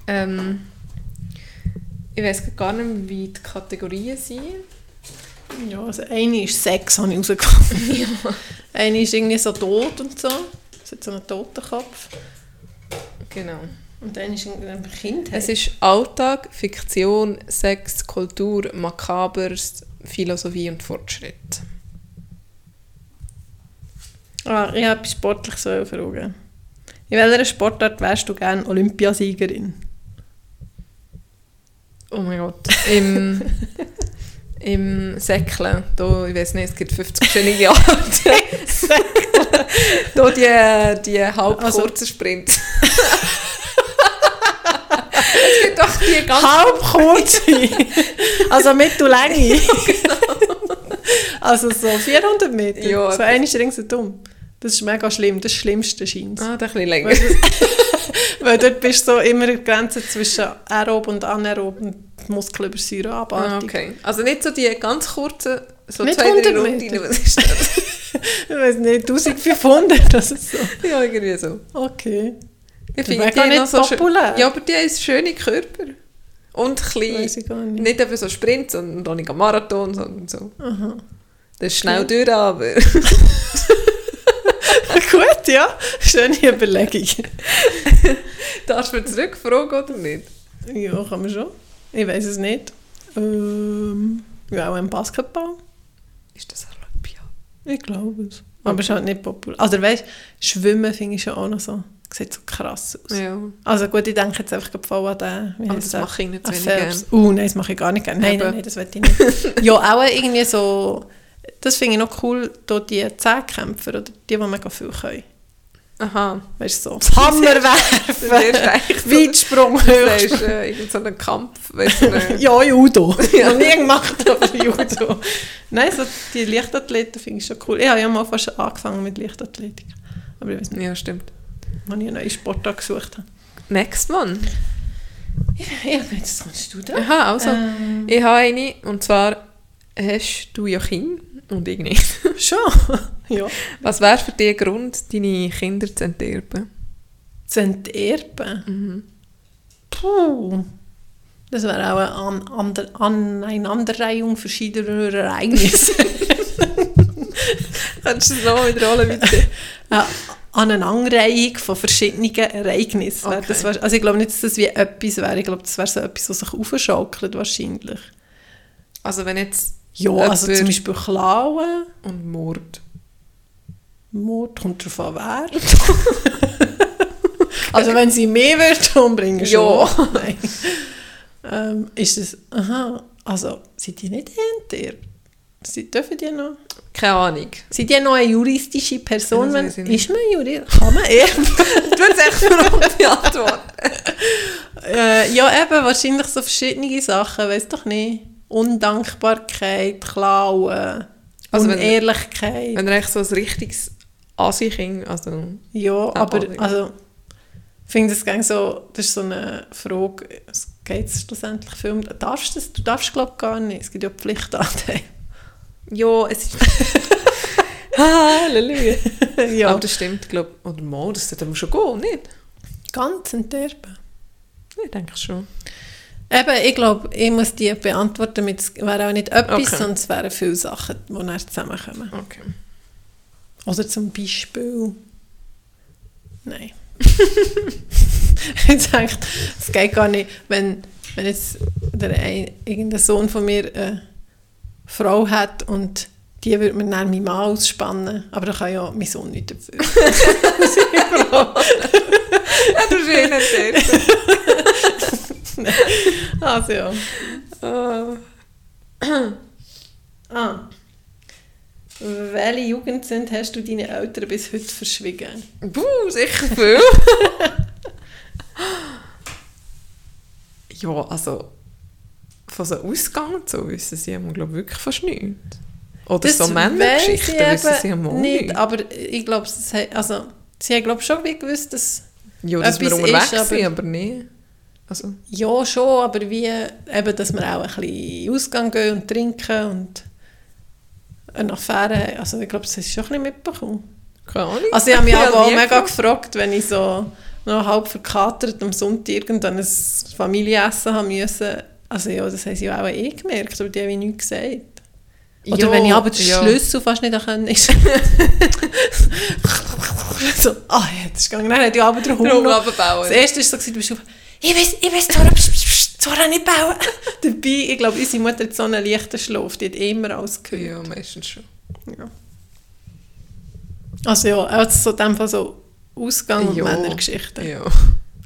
B: Ähm, ich weiß gar nicht, wie die Kategorien sind.
A: Ja, also eine ist Sex, habe ich rausgefunden.
B: Ja.
A: Eine ist irgendwie so tot und so. Es hat so einen Totenkopf.
B: Genau.
A: Und eine ist irgendwie ein Kind.
B: Es ist Alltag, Fiktion, Sex, Kultur, Makabers, Philosophie und Fortschritt.
A: Ah, ich habe etwas Sportliches fragen. In welcher Sportart wärst du gerne Olympiasiegerin?
B: Oh mein Gott. Im, im Säcklen, da, ich weiß nicht, es gibt 50 verschiedene Arten. da die, die halb
A: Also-
B: kurzen Sprints. es gibt doch die ganz...
A: Halb kurz. also Mittellänge. also so 400 Meter.
B: Ja,
A: so eine ist ringsherum. Das ist mega schlimm. Das ist das Schlimmste scheint
B: Ah, das ist ein bisschen länger.
A: Weil, dort bist du so immer die Grenze zwischen aerob und anaerob und Muskelübersäure
B: Ah,
A: abartig.
B: okay. Also nicht so die ganz kurzen, so
A: Nicht
B: zwei, drei
A: 100
B: Runden, was ist das?
A: Ich weiß nicht, 1500 oder so.
B: ja, irgendwie so.
A: Okay.
B: Ich finde die
A: nicht
B: so schön.
A: populär.
B: Ja, aber die haben schöne Körper. Und klein.
A: Weiß ich gar nicht.
B: Nicht eben so Sprint, sondern auch nicht Marathon, sondern so.
A: Aha.
B: Das ist schnell durch, aber...
A: Gut, ja. Schöne Überlegung.
B: Darfst du mir zurückfragen oder nicht?
A: Ja, kann man schon. Ich weiß es nicht. Ähm, ja, auch im Basketball.
B: Ist das Olympia?
A: Ich glaube es. Aber es ist halt nicht populär. Also weißt du, Schwimmen finde ich schon auch noch so. Sieht so krass aus.
B: Ja.
A: Also gut, ich denke jetzt einfach voll an den. wie
B: Aber das
A: der?
B: mache ich nicht so gerne.
A: Uh, nein, das mache ich gar nicht gerne. Nein, nein, nein, das will ich nicht. ja, auch irgendwie so... Das finde ich noch cool, da die Zehnkämpfer oder die, die mega viel können.
B: Aha.
A: Weißt du, so das Hammer werfen,
B: Du wirst eigentlich so-
A: Weitsprung, Höchst-
B: sagst, äh, irgend so einen Kampf, weißt du, eine-
A: Ja, Judo. Ja. Noch nie gemacht, aber Judo. Nein, so die Leichtathleten finde ich schon cool. Ich habe ja mal fast angefangen mit Leichtathletik. Aber ich weiß nicht,
B: Ja, stimmt.
A: wann ich einen neuen Sportart gesucht habe.
B: Next one.
A: Ja, jetzt kommst du da.
B: Aha, also,
A: Ähm,
B: ich habe eine, und zwar hast du ja Kinder und ich nicht.
A: schon? ja.
B: Was wäre für dich Grund, deine Kinder zu enterben?
A: Zu enterben?
B: Mhm.
A: Puh. Das wäre auch eine An Ander Aneinanderreihung verschiedener Ereignisse.
B: Kannst du das nochmal wiederholen, bitte?
A: eine Aneinanderreihung von verschiedenen Ereignissen.
B: Okay.
A: Das wär, also ich glaube nicht, dass das wie etwas wäre. Ich glaube, das wäre so etwas, was sich aufschaukelt wahrscheinlich.
B: Also wenn jetzt
A: Ja, also zum Beispiel Klauen,
B: und Mord.
A: Mord kommt darauf an, wer. also wenn sie mehr wird umbringen,
B: Ja.
A: schon. Nein. ähm, ist es, aha, also sind die nicht enterbt? Sie, dürfen die noch?
B: Keine Ahnung.
A: Sind die noch eine juristische Person?
B: Das nicht.
A: ist man juristisch? Kann man erben?
B: Du hast echt Fragen beantworten.
A: Äh, ja, eben, wahrscheinlich so verschiedene Sachen, weiß doch nicht. Undankbarkeit, Klauen,
B: Also wenn-
A: Unehrlichkeit.
B: Wenn er echt so ein richtiges Asi-Kind, also...
A: ja, aber also, ich finde das gang so, das ist so eine Frage, es geht schlussendlich Film, darfst du das? Du darfst glaube ich gar nicht, es gibt ja Pflichtanteil.
B: Ja, es ist... Halleluja.
A: ja,
B: Aber das stimmt, glaube ich. Oder mal, das sollte schon gehen, nicht?
A: ganz enterben.
B: Ich denke schon.
A: Eben, ich glaube, ich muss die beantworten, mit, es wäre auch nicht etwas,
B: Okay.
A: sondern es wären viele Sachen, die dann zusammenkommen.
B: Okay.
A: Oder zum Beispiel. Nein. ich denke, es geht gar nicht, wenn, wenn jetzt der ein, irgendein Sohn von mir eine Frau hat und die würde mir dann meinen Mann ausspannen, aber da kann ja mein Sohn nicht dafür.
B: Ja, du bist
A: also ja.
B: dort.
A: Ah. Welche Jugendsünde hast du deinen Eltern bis heute verschwiegen?
B: Buh, sicher viel. ja, also... Von so Ausgang so wissen sie einmal, glaube ich, wirklich fast nichts. Oder so Männergeschichten wissen sie
A: eben
B: einmal
A: nicht.
B: nicht.
A: Aber ich glaube, sie, haben- also, sie haben glaube schon gewusst, dass
B: Ja, dass wir unterwegs
A: ist,
B: sind, aber nicht. Also,
A: Ja, schon, aber wie, eben, dass wir auch ein bisschen ausgehen gehen und trinken und eine Affäre. Also ich glaube, das hast du schon ein bisschen mitbekommen.
B: keine Ahnung.
A: Also ich habe mich auch mega
B: gefragt.
A: gefragt, wenn ich so noch halb verkatert am Sonntag irgendwann ein Familienessen haben müssen. Also ja, das haben sie auch eh gemerkt, aber die haben nichts gesagt. Oder
B: Ja,
A: wenn ich aber den
B: ja.
A: Schlüssel fast nicht können, ist so, ah ja, das ist gegangen. Dann hat die aber den Hund. Das erste war so, du bist auf, ich weiß, ich weiß, Zora, pst, pst, pst, Zora nicht bauen. Dabei, ich glaube, unsere Mutter hat so einen leichten Schlaf, die hat immer alles gehört.
B: Ja, meistens schon.
A: Ja. Also ja, also so dem Fall so Ausgang und
B: Ja.
A: Männergeschichten.
B: Ja.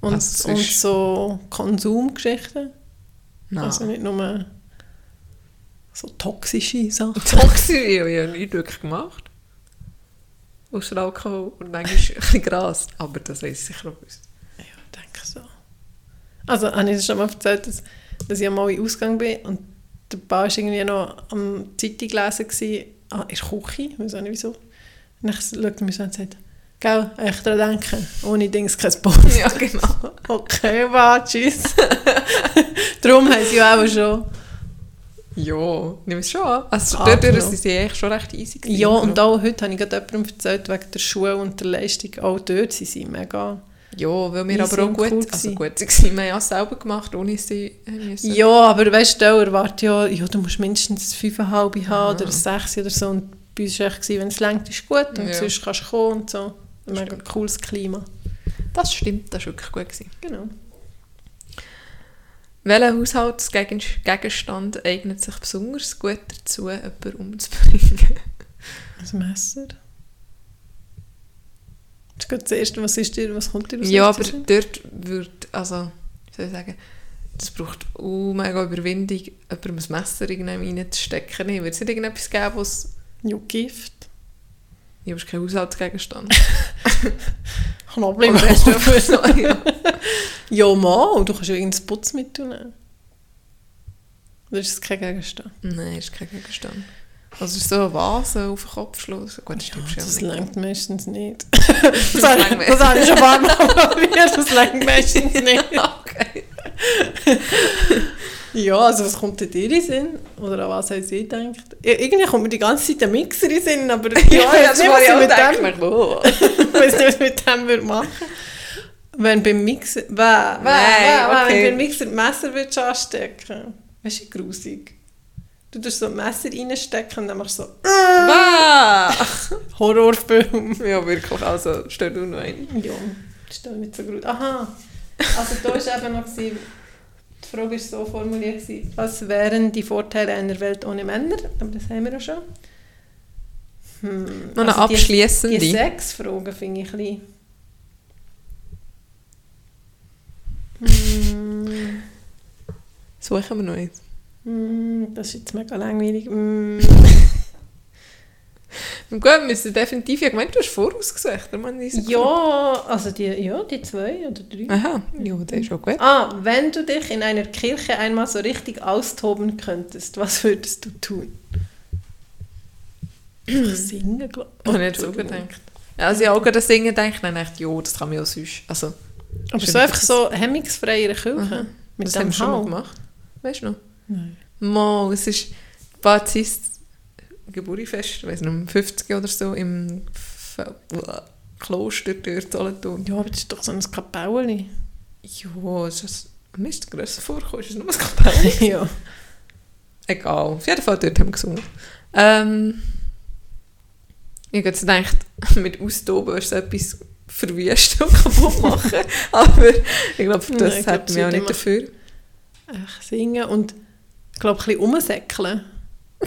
A: Und,
B: Also
A: und so Konsumgeschichten.
B: Nein.
A: Also nicht nur so toxische Sachen.
B: Toxisch, ich habe ja nichts wirklich gemacht. Außer Alkohol und manchmal ein bisschen Gras. Aber das weiß ich sicher auch gewusst.
A: Ja, ich denke so. Also habe ich dir schon mal erzählt, dass, dass ich mal in Ausgang bin und der Paar war irgendwie noch am Zeitung lesen, gewesen, ah, in der Küche, ich weiß auch nicht wieso. Und dann schaut er mich so und sagt, «Gell, echt daran denken, ohne Dings kein Boot.»
B: Ja, genau.
A: Okay, war tschüss. Darum haben sie ja auch schon.
B: Ja, nimm es schon an. Also
A: Ah,
B: dadurch
A: genau.
B: sind sie eigentlich schon recht easy gewesen,
A: Ja, und auch heute habe ich gerade jemandem erzählt, wegen der Schule und der Leistung. Auch dort sind sie mega.
B: Ja, weil wir aber auch gut,
A: cool
B: also gut waren. Wir haben ja es selber gemacht, ohne sie müssen.
A: Ja, aber weißt du, erwartet ja, ja, du musst mindestens 5,5 haben oder 6 oder so. Und bei uns war es, echt, wenn es längt, ist gut und
B: Ja.
A: sonst kannst du kommen und so. Ein mega cooles Klima.
B: Das stimmt, das war wirklich gut. Gewesen.
A: Genau.
B: Welcher Haushaltsgegenstand eignet sich besonders gut dazu, jemanden umzubringen?
A: Ein Messer. Das ist gerade das Erste, was, ist dir, was kommt dir aus
B: Ja, aber dort wird, also, wie soll ich sagen, das braucht auch mega Überwindung, jemandem ein Messer reinzustecken. Nee, wird es nicht irgendetwas geben, was...
A: Ja, Gift.
B: Ja, aber es ist kein Haushaltsgegenstand.
A: Knoblauch.
B: Noch? ja.
A: Ja, mal, du kannst ja irgendein Putzmittel nehmen. Oder ist kein Gegenstand?
B: Nein, ist kein Gegenstand. Also ist so eine Vase auf den Kopf schlossen. Gut, das
A: Ja, das
B: nicht.
A: längt meistens nicht. das, habe,
B: längt
A: das habe ich schon ein paar Mal probiert, das längt meistens nicht.
B: okay.
A: Ja, also was kommt dir in Sinn? Oder an was haben sie gedacht? Ja, irgendwie kommt mir die ganze Zeit ein Mixer in Sinn, aber ja, ich weiß nicht, was ich mit dem,
B: oh.
A: ich weiß nicht, was ich mit dem würde machen Wenn beim Mixer, weh,
B: okay.
A: wenn beim Mixer das Messer würdest anstecken Weißt du, wie grusig. Du tust so ein Messer reinstecken und dann machst du so
B: Bah!
A: Horrorfilm.
B: Ja, wirklich. Also, stell du noch einen.
A: Ja, doch nicht so gut. Aha, also da war eben noch, gewesen, die Frage war so formuliert, gewesen, was wären die Vorteile einer Welt ohne Männer? Aber das haben wir ja schon. Hm,
B: Noch eine
A: also die-
B: abschliessende.
A: Die sechs Fragen finde ich ein bisschen... Hm,
B: Suchen wir noch eins.
A: Hm, das ist jetzt mega langweilig. Hm,
B: Gut, wir müssen definitiv... Ja, gemeint, du hast vorausgesucht. oder? Man ist
A: ja, also die, ja, die zwei oder drei.
B: Aha, ja, das ist auch gut.
A: Ah, wenn du dich in einer Kirche einmal so richtig austoben könntest, was würdest du tun? Singen, glaube
B: Ich habe nicht so gedacht. Ja, Also, ich habe auch an Singen gedacht, dann dachte ich, ja, das kann man ja sonst... Also,
A: Aber
B: Ist
A: so einfach so hemmungsfrei in der Kirche.
B: Aha.
A: Mit
B: das
A: dem
B: haben wir schon mal gemacht. Weißt du noch?
A: Nein.
B: Mal, es ist Baptist Geburtstagsfest, ich weiß nicht, um 50 oder so, im F Kloster dort Solothurn.
A: Ja, aber das ist doch so ein Kapelle.
B: Ja, ist das... Mir ist das grösser vorgekommen, ist das nur ein Kapelle?
A: ja.
B: Egal, auf jeden Fall dort haben wir gesungen. Ähm, ich habe gedacht, mit Austoben du etwas verwüsten und kaputt machen. Aber ich glaube, für das
A: Nein, glaub,
B: hätten wir auch nicht dafür.
A: Echt singen und ich glaube, ein bisschen rumsäckeln.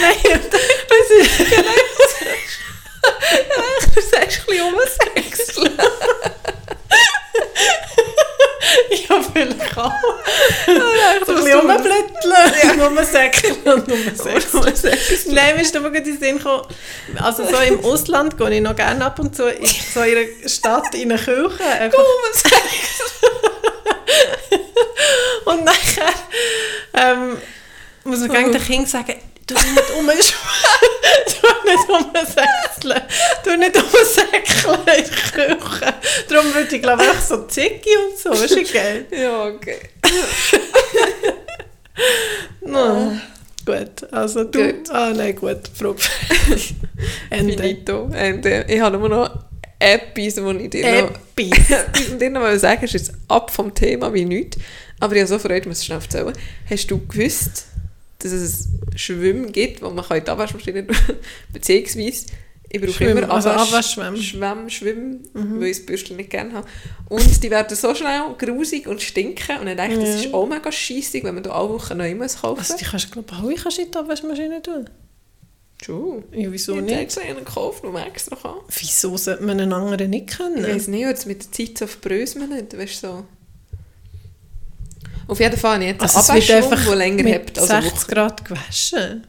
A: Nein, das ist...
B: Du sagst ein bisschen umsexeln.
A: Ja, vielleicht auch.
B: so
A: ein bisschen rumblätteln, rumsäckeln und rumsäckeln. Nein, mir ist aber gerade in den Sinn gekommen, also so im Ausland gehe ich noch gerne ab und zu in so in einer Stadt in eine Kirche. Einfach. Und nachher ähm, muss man gegen den Kind sagen, du nicht umschwimmen, du nicht umsäckeln, du nicht umsäckeln in der Küche. Darum würde ich glaube ich so Ziggy und so, ist ja geil.
B: Ja, okay.
A: No. Gut, also du...
B: Gut.
A: Ah nein, gut, Frage. Ende.
B: Finito. Ende. Ich habe nur noch etwas, wo ich dir noch...
A: Etwas.
B: dir noch sagen, ist jetzt ab vom Thema wie nichts. Aber ich habe so Freude, muss ich schnell erzählen. Hast du gewusst, dass es Schwimmen gibt, wo man in die Abwaschmaschine? Beziehungsweise, ich brauche
A: Schwimmen,
B: immer
A: also
B: Abwasch,
A: Abwaschschwämme.
B: Schwämme, Schwimmen, weil ich das Bürstchen nicht gerne habe. Und die werden so schnell grusig und stinken. Und ich denke, das
A: Ja.
B: ist auch mega scheissig, wenn man da alle Wochen neu muss kaufen
A: Also die kannst du glaube ich kannst du in die Abwaschmaschine tun.
B: Schon.
A: Ja, wieso
B: Ich habe
A: nicht?
B: extra einen gekauft, man extra kann.
A: Wieso sollte man einen anderen nicht
B: Ich
A: kennen?
B: weiß nicht, es mit der Zeit so verbröselt nicht, weißt du, so. Auf jeden Fall ich jetzt
A: Also es wird einfach
B: der länger
A: mit
B: hebt als eine
A: 60
B: Woche.
A: Grad gewaschen.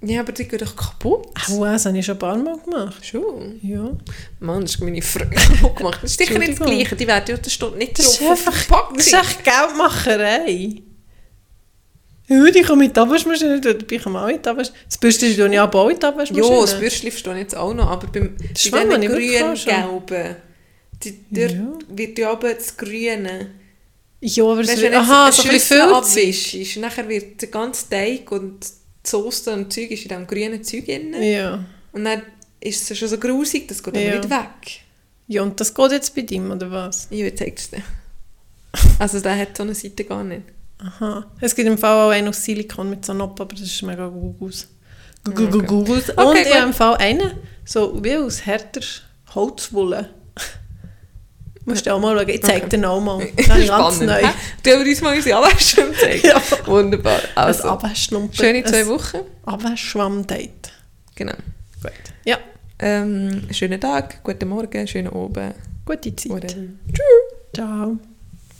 B: Ja, aber die gehen doch kaputt.
A: Auch das habe ich schon ein paar Mal gemacht.
B: Schon.
A: Ja.
B: Mann, das ist meine Frage kaputt gemacht. Das ist sicher nicht das. Gleiche. Die werden ja steht nicht
A: Das
B: drauf.
A: ist einfach
B: der
A: das ist echt Geldmacherei. Ja, die kann mit der Abwaschmaschine kann man auch die Abwaschmaschine. Das Bürstchen tue ich aber auch in die Abwaschmaschine.
B: Ja, das Bürstchen verstehe ich jetzt auch noch, aber beim, bei
A: ich schon.
B: grün-gelben, dort
A: Ja.
B: wird ja aber das Grüne.
A: Ja, aber es wird,
B: wenn
A: aha,
B: jetzt
A: so ein bisschen
B: abwischst, nachher wird der ganze Teig und die Soße und Zeug ist in diesem grünen Zeug drin.
A: Ja.
B: Und dann ist es schon so grusig, das geht dann
A: Ja.
B: nicht weg.
A: ja, und das geht jetzt bei dir, oder was?
B: Ja, ich zeige es dir. Also der hat so eine Seite gar nicht.
A: Aha. Es gibt im Fall auch einen aus Silikon mit so Noppen, aber das ist mega Gugus. Gugus.
B: Okay.
A: Und
B: Okay,
A: ich habe im Fall einen, so wie aus härter Holzwolle. Musst du auch mal schauen. Ich zeige
B: Okay.
A: dir auch mal. Das ich ganz neu.
B: Du hast uns mal unsere Abwaschschwamm gezeigt.
A: Ja.
B: Wunderbar. Also, schöne zwei Wochen.
A: Abwaschschwamm-Date.
B: Genau.
A: Gut. Ja,
B: Ähm, schönen Tag, guten Morgen, schönen Abend.
A: gute Zeit.
B: Whatever.
A: Ciao.